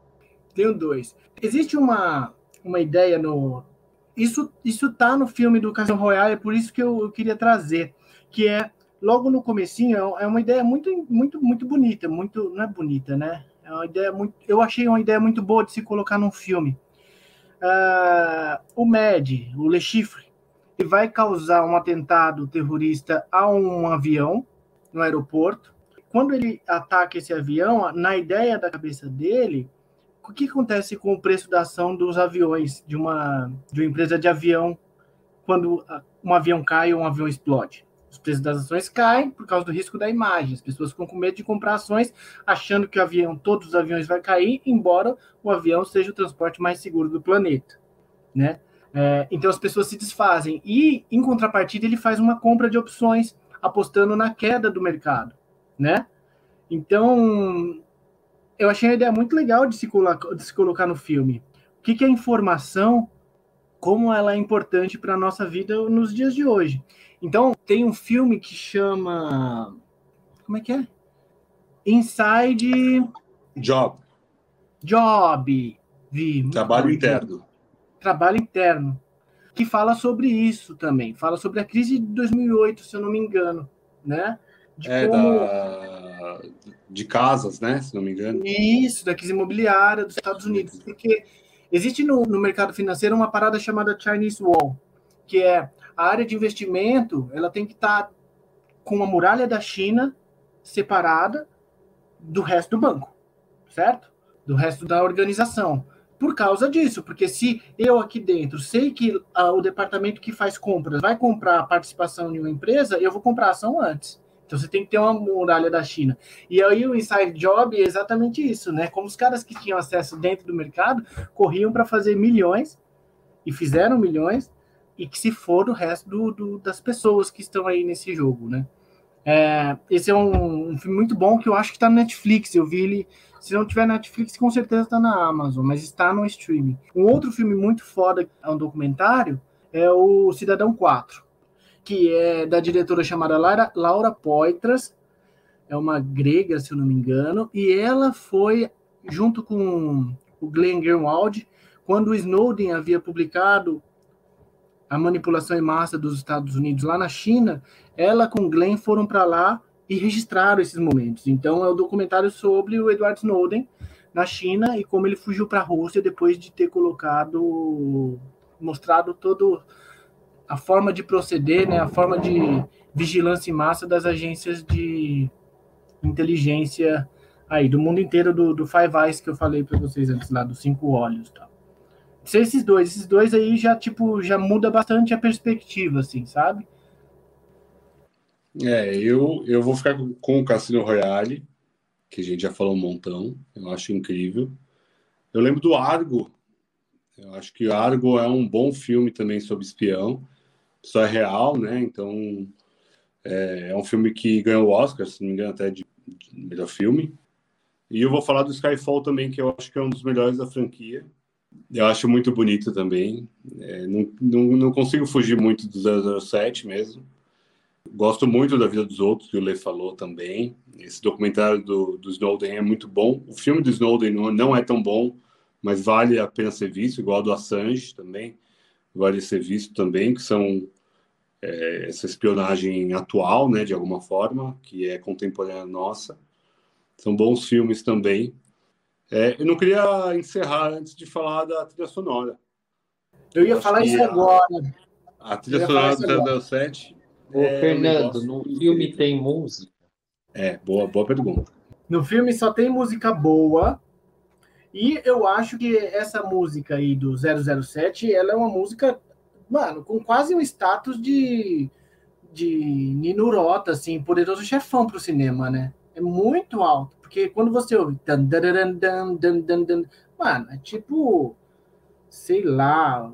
Tenho dois. Existe uma, uma ideia no. Isso isso tá no filme do Casino Royale, é por isso que eu, eu queria trazer, que é logo no comecinho é, é uma ideia muito muito muito bonita, muito não é bonita, né? É uma ideia muito, eu achei uma ideia muito boa de se colocar num filme. Uh, o Med, o Le Chiffre, ele vai causar um atentado terrorista a um avião no aeroporto. Quando ele ataca esse avião, na ideia da cabeça dele, o que acontece com o preço da ação dos aviões de uma, de uma empresa de avião quando um avião cai ou um avião explode? Os preços das ações caem por causa do risco da imagem. As pessoas ficam com medo de comprar ações, achando que o avião, todos os aviões vai cair, embora o avião seja o transporte mais seguro do planeta, né? É, então as pessoas se desfazem e, em contrapartida, ele faz uma compra de opções, apostando na queda do mercado, né? Então, eu achei a ideia muito legal de se, colocar, de se colocar no filme. O que, que é informação, como ela é importante para a nossa vida nos dias de hoje. Então, tem um filme que chama. Como é que é? Inside. Job. Job. Vi. Trabalho interno. Trabalho interno. Que fala sobre isso também. Fala sobre a crise de 2008, se eu não me engano. Né? De é, como... da... de casas, né? Se não me engano. Isso, da crise imobiliária dos Estados Unidos. Porque existe no, no mercado financeiro uma parada chamada Chinese Wall, que é a área de investimento ela tem que estar tá com uma muralha da China separada do resto do banco, certo? Do resto da organização. Por causa disso, porque se eu aqui dentro sei que ah, o departamento que faz compras vai comprar a participação em uma empresa, eu vou comprar a ação antes. Então você tem que ter uma muralha da China. E aí o inside job é exatamente isso, né? Como os caras que tinham acesso dentro do mercado corriam para fazer milhões e fizeram milhões e que se for o resto do, do, das pessoas que estão aí nesse jogo, né? É, esse é um, um, filme muito bom que eu acho que está no Netflix. Eu vi ele. Se não tiver Netflix, com certeza está na Amazon, mas está no streaming. Um outro filme muito foda, é um documentário, é o Cidadão 4, que é da diretora chamada Laura, Laura Poitras. É uma grega, se eu não me engano, e ela foi, junto com o Glenn Greenwald, quando o Snowden havia publicado a manipulação em massa dos Estados Unidos lá na China, ela com Glenn foram para lá e registraram esses momentos. Então é o um documentário sobre o Edward Snowden na China e como ele fugiu para a Rússia depois de ter colocado mostrado todo a forma de proceder, né, a forma de vigilância em massa das agências de inteligência aí do mundo inteiro do, do Five Eyes que eu falei para vocês antes lá dos cinco olhos, tal ser esses dois. Esses dois aí já, tipo, já muda bastante a perspectiva, assim, sabe? É, eu, eu vou ficar com o Cassino Royale, que a gente já falou um montão. Eu acho incrível. Eu lembro do Argo. Eu acho que Argo é um bom filme também sobre espião. Isso é real, né? Então, é, é um filme que ganhou o Oscar, se não me engano, até de, de melhor filme. E eu vou falar do Skyfall também, que eu acho que é um dos melhores da franquia. Eu acho muito bonito também. É, não, não, não, consigo fugir muito do 007 mesmo. Gosto muito da vida dos outros, que o Lê falou também. Esse documentário do, do Snowden é muito bom. O filme do Snowden não, não é tão bom, mas vale a pena ser visto, igual do Assange também. Vale ser visto também, que são é, essa espionagem atual, né, de alguma forma, que é contemporânea nossa. São bons filmes também. É, eu não queria encerrar antes de falar da trilha sonora. Eu ia eu falar isso a, agora. A trilha sonora do 007. Ô, é, Fernando, no filme tem música? É, boa, boa pergunta. No filme só tem música boa. E eu acho que essa música aí do 007, ela é uma música, mano, com quase um status de, de Nino Rota, assim, poderoso chefão pro cinema, né? É muito alto. Porque quando você ouve. Dan, dan, dan, dan, dan, dan, mano, é tipo. Sei lá.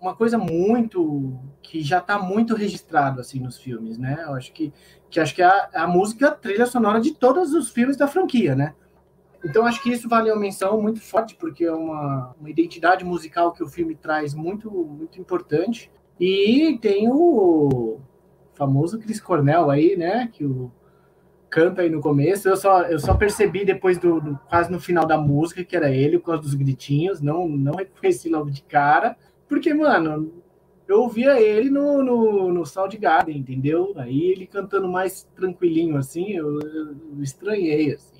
Uma coisa muito. que já tá muito registrado assim nos filmes, né? Eu acho que, que acho que é a, a música trilha sonora de todos os filmes da franquia, né? Então acho que isso vale uma menção muito forte, porque é uma, uma identidade musical que o filme traz muito, muito importante. E tem o famoso Chris Cornell aí, né? Que o canta aí no começo. Eu só, eu só percebi depois do, do, quase no final da música que era ele, por causa dos gritinhos. Não, não reconheci logo de cara. Porque, mano, eu ouvia ele no, no, no Soundgarden, entendeu? Aí ele cantando mais tranquilinho, assim, eu, eu estranhei, assim.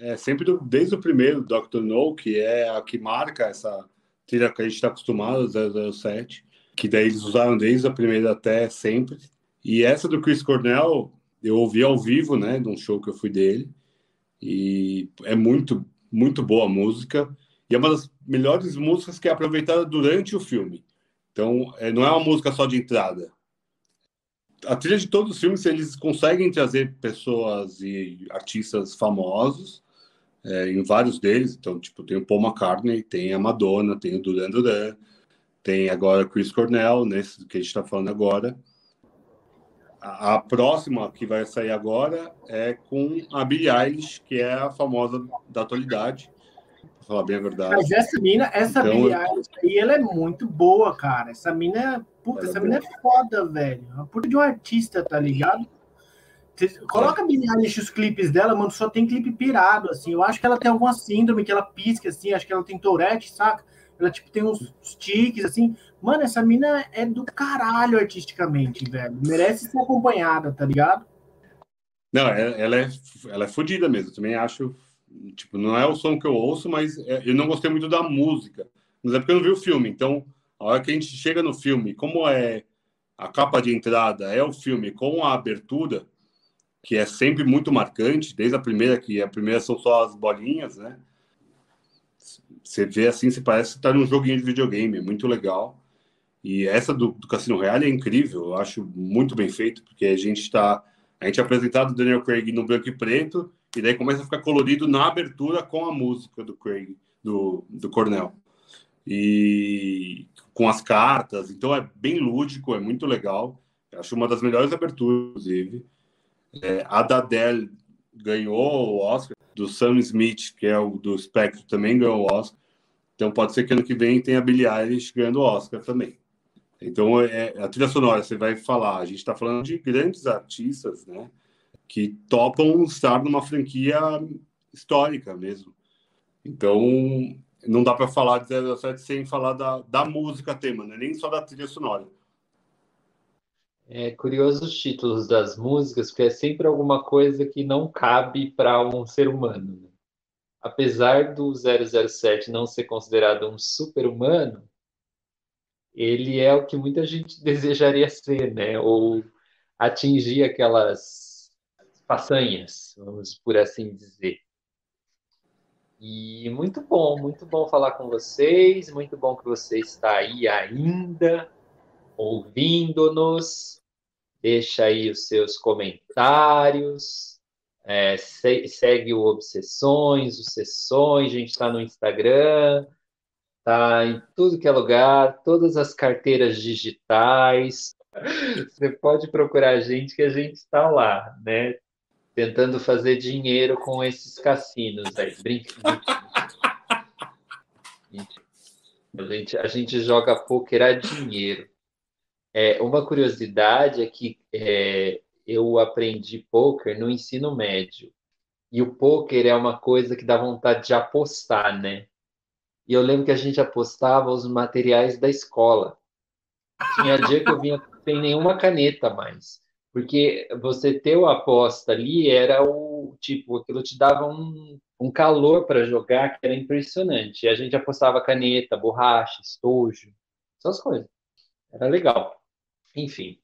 É, sempre do, desde o primeiro Dr. No, que é a que marca essa trilha que a gente está acostumado, 007, que daí eles usaram desde a primeira até sempre. E essa do Chris Cornell, eu ouvi ao vivo, né, de um show que eu fui dele, e é muito, muito boa a música, e é uma das melhores músicas que é aproveitada durante o filme. Então, é, não é uma música só de entrada. A trilha de todos os filmes, eles conseguem trazer pessoas e artistas famosos, é, em vários deles. Então, tipo, tem o Paul McCartney, tem a Madonna, tem o Duran Duran, tem agora Chris Cornell, nesse que a gente está falando agora. A, próxima que vai sair agora é com a Billie Eilish, que é a famosa da atualidade. Pra falar bem a verdade. Mas essa mina, essa então, Billie Eilish aí, ela é muito boa, cara. Essa mina, puta, essa é mina é foda, velho. Uma puta de um artista, tá ligado? Coloca a Billie Eilish os clipes dela, mano, só tem clipe pirado, assim. Eu acho que ela tem alguma síndrome que ela pisca, assim. Acho que ela tem Tourette, saca? Ela, tipo, tem uns tiques, assim. Mano, essa mina é do caralho artisticamente, velho. Merece ser acompanhada, tá ligado? Não, é, ela é, ela é fodida mesmo. Também acho. Tipo, não é o som que eu ouço, mas é, eu não gostei muito da música. Mas é porque eu não vi o filme. Então, a hora que a gente chega no filme, como é a capa de entrada, é o filme com a abertura, que é sempre muito marcante, desde a primeira, que a primeira são só as bolinhas, né? Você vê assim, você parece estar num joguinho de videogame, é muito legal. E essa do, do Cassino Royale é incrível, eu acho muito bem feito, porque a gente está. A gente é apresentado o Daniel Craig no branco e preto, e daí começa a ficar colorido na abertura com a música do Craig, do, do Cornell. E com as cartas, então é bem lúdico, é muito legal. Eu acho uma das melhores aberturas, inclusive. É, a da Adele ganhou o Oscar, do Sam Smith, que é o do Spectre, também ganhou o Oscar. Então pode ser que ano que vem tenha a Billie Eilish ganhando o Oscar também. Então é, a trilha sonora, você vai falar, a gente está falando de grandes artistas, né? Que topam estar numa franquia histórica mesmo. Então não dá para falar de 007 sem falar da, da música tema, né? nem só da trilha sonora. É curioso os títulos das músicas, porque é sempre alguma coisa que não cabe para um ser humano. Né? Apesar do 007 não ser considerado um super-humano, ele é o que muita gente desejaria ser, né? Ou atingir aquelas façanhas, vamos por assim dizer. E muito bom, muito bom falar com vocês, muito bom que você está aí ainda ouvindo-nos deixa aí os seus comentários, é, segue o Obsessões, o Sessões, a gente está no Instagram, tá em tudo que é lugar, todas as carteiras digitais. Você pode procurar a gente que a gente está lá, né? Tentando fazer dinheiro com esses cassinos aí. Brinca. A gente, a gente joga poker a dinheiro. É, uma curiosidade é que é, eu aprendi poker no ensino médio. E o poker é uma coisa que dá vontade de apostar, né? E eu lembro que a gente apostava os materiais da escola. Tinha dia que eu vinha sem nenhuma caneta mais. Porque você ter o aposta ali era o tipo, aquilo te dava um, um calor para jogar que era impressionante. E a gente apostava caneta, borracha, estojo, essas coisas. Era legal. Enfim.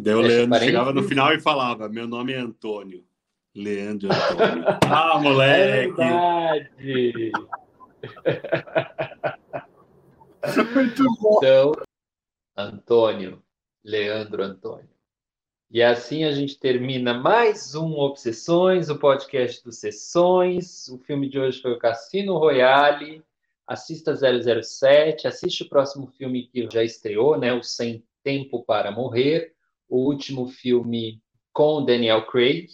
Daí o Leandro chegava no final e falava: Meu nome é Antônio. Leandro Antônio. ah, moleque! É verdade! Muito bom. Então, Antônio, Leandro Antônio. E assim a gente termina mais um Obsessões, o podcast dos Sessões. O filme de hoje foi o Cassino Royale. Assista 007, assiste o próximo filme que já estreou, né? O Sem Tempo para Morrer, o último filme com Daniel Craig.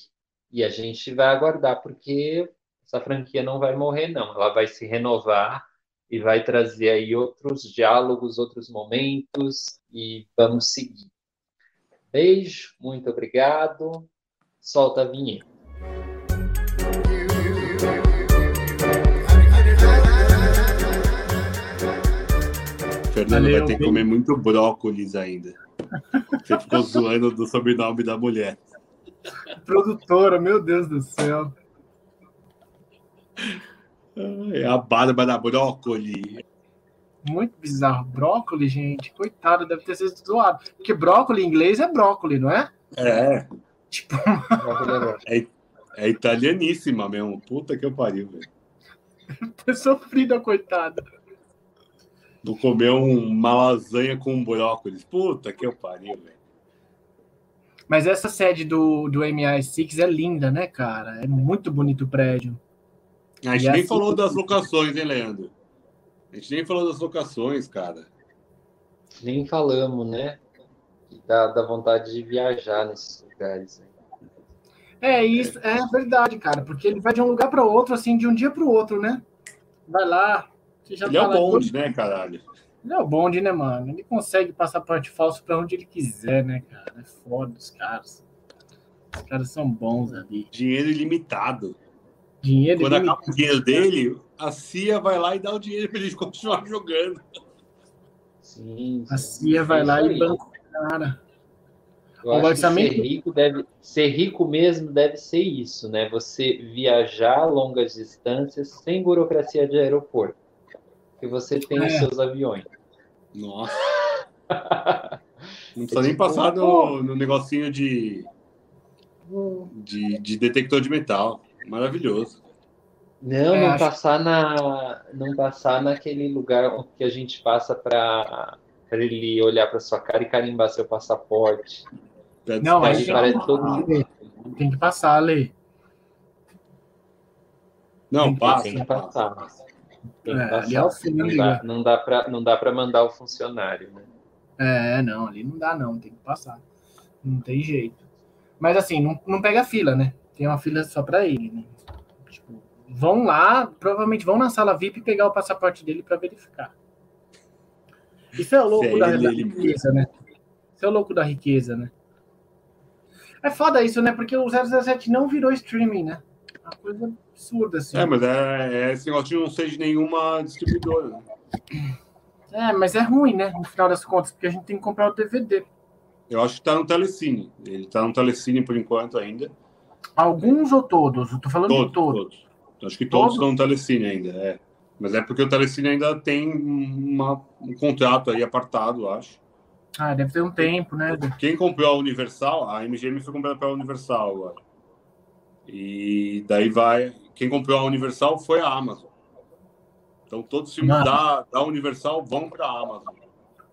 E a gente vai aguardar, porque essa franquia não vai morrer, não. Ela vai se renovar e vai trazer aí outros diálogos, outros momentos e vamos seguir. Beijo, muito obrigado. Solta a vinheta. Fernando Valeu, vai ter que comer muito brócolis ainda. Você ficou zoando do sobrenome da mulher. Produtora, meu Deus do céu. É a barba da brócolis muito bizarro. Brócolis, gente, coitado, deve ter sido zoado. Porque brócolis em inglês é brócolis, não é? É. Tipo. é, é italianíssima mesmo. Puta que eu pariu, velho. Ter sofrido, coitada. Não comeu uma lasanha com brócolis. Puta que eu pariu, velho. Mas essa sede do, do MI6 é linda, né, cara? É muito bonito o prédio. A gente nem assim... falou das locações, hein, Leandro? A gente nem falou das locações, cara. Nem falamos, né? Dá, dá vontade de viajar nesses lugares. É isso, é verdade, cara, porque ele vai de um lugar para outro, assim, de um dia para o outro, né? Vai lá. Ele é o bonde, né, caralho? Ele é o bonde, né, mano? Ele consegue passaporte falso para onde ele quiser, né, cara? É foda os caras. Os caras são bons ali. Dinheiro ilimitado. Dinheiro Quando ilimitado. acaba o dinheiro dele, a CIA vai lá e dá o dinheiro para eles continuar jogando. Sim, sim. A CIA vai lá e banca o cara. Eu o orçamento... ser rico deve ser rico mesmo deve ser isso, né? Você viajar longas distâncias sem burocracia de aeroporto, que você tem é. os seus aviões. Nossa. Não precisa nem passar no, no negocinho de, de, de detector de metal. Maravilhoso. Não, é, não acho... passar na, não passar naquele lugar que a gente passa para ele olhar para sua cara e carimbar seu passaporte. Não, mas parece todo tem que passar, Lê. Não, tem passa. Tem que passar. Que é. É não, dá, não dá para não dá para mandar o funcionário, né? É, não, ali não dá não, tem que passar. Não tem jeito. Mas assim, não, não pega fila, né? Tem uma fila só para ele, né? Tipo, vão lá, provavelmente vão na sala VIP pegar o passaporte dele para verificar. Isso é o louco da, da, riqueza, né? Isso é o louco da riqueza, né? É foda isso, né? Porque o 007 não virou streaming, né? Uma coisa absurda, assim. É, mas é, é esse negócio de não ser de nenhuma distribuidora. Né? É, mas é ruim, né? No final das contas, porque a gente tem que comprar o DVD. Eu acho que tá no Telecine. Ele tá no Telecine por enquanto ainda. Alguns ou todos? Eu tô falando todos, de todos. todos. Acho que todos, estão no Telecine ainda, é. Mas é porque o Telecine ainda tem uma, um contrato aí apartado, acho. Ah, deve ter um tempo, né? Quem comprou a Universal, a MGM foi comprada pela Universal agora. E daí vai. Quem comprou a Universal foi a Amazon. Então todos os filmes da, da Universal vão para a Amazon.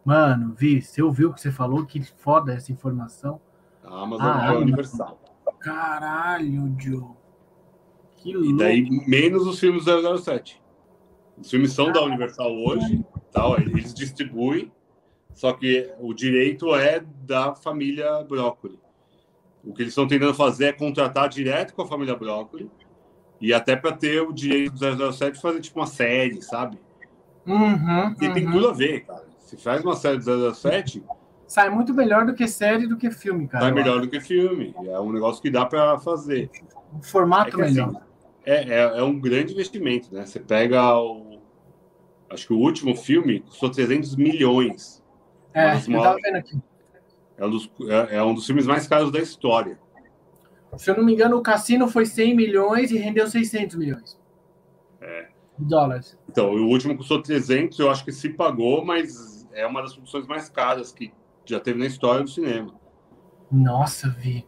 Mano, Vi, você ouviu o que você falou? Que foda essa informação. A Amazon ah, é a Universal. Caralho, Joe. Que louco. E daí, menos os filmes 007. Os filmes são da Universal hoje, tal, eles distribuem, só que o direito é da família Broccoli. O que eles estão tentando fazer é contratar direto com a família Broccoli e até para ter o direito do 007 fazer tipo uma série, sabe? Uhum, e tem tudo a ver, cara. Se faz uma série do 007, sai muito melhor do que série do que filme, cara. Sai melhor do que filme. É um negócio que dá para fazer. Um formato é melhor. Assim, é, é, é, um grande investimento, né? Você pega o. Acho que o último filme custou 300 milhões. É, eu tava vendo aqui. É um, dos, é, é um dos filmes mais caros da história. Se eu não me engano, o Cassino foi 100 milhões e rendeu 600 milhões. É. Dólares. Então, o último custou 300, eu acho que se pagou, mas é uma das produções mais caras que já teve na história do cinema. Nossa, Vi.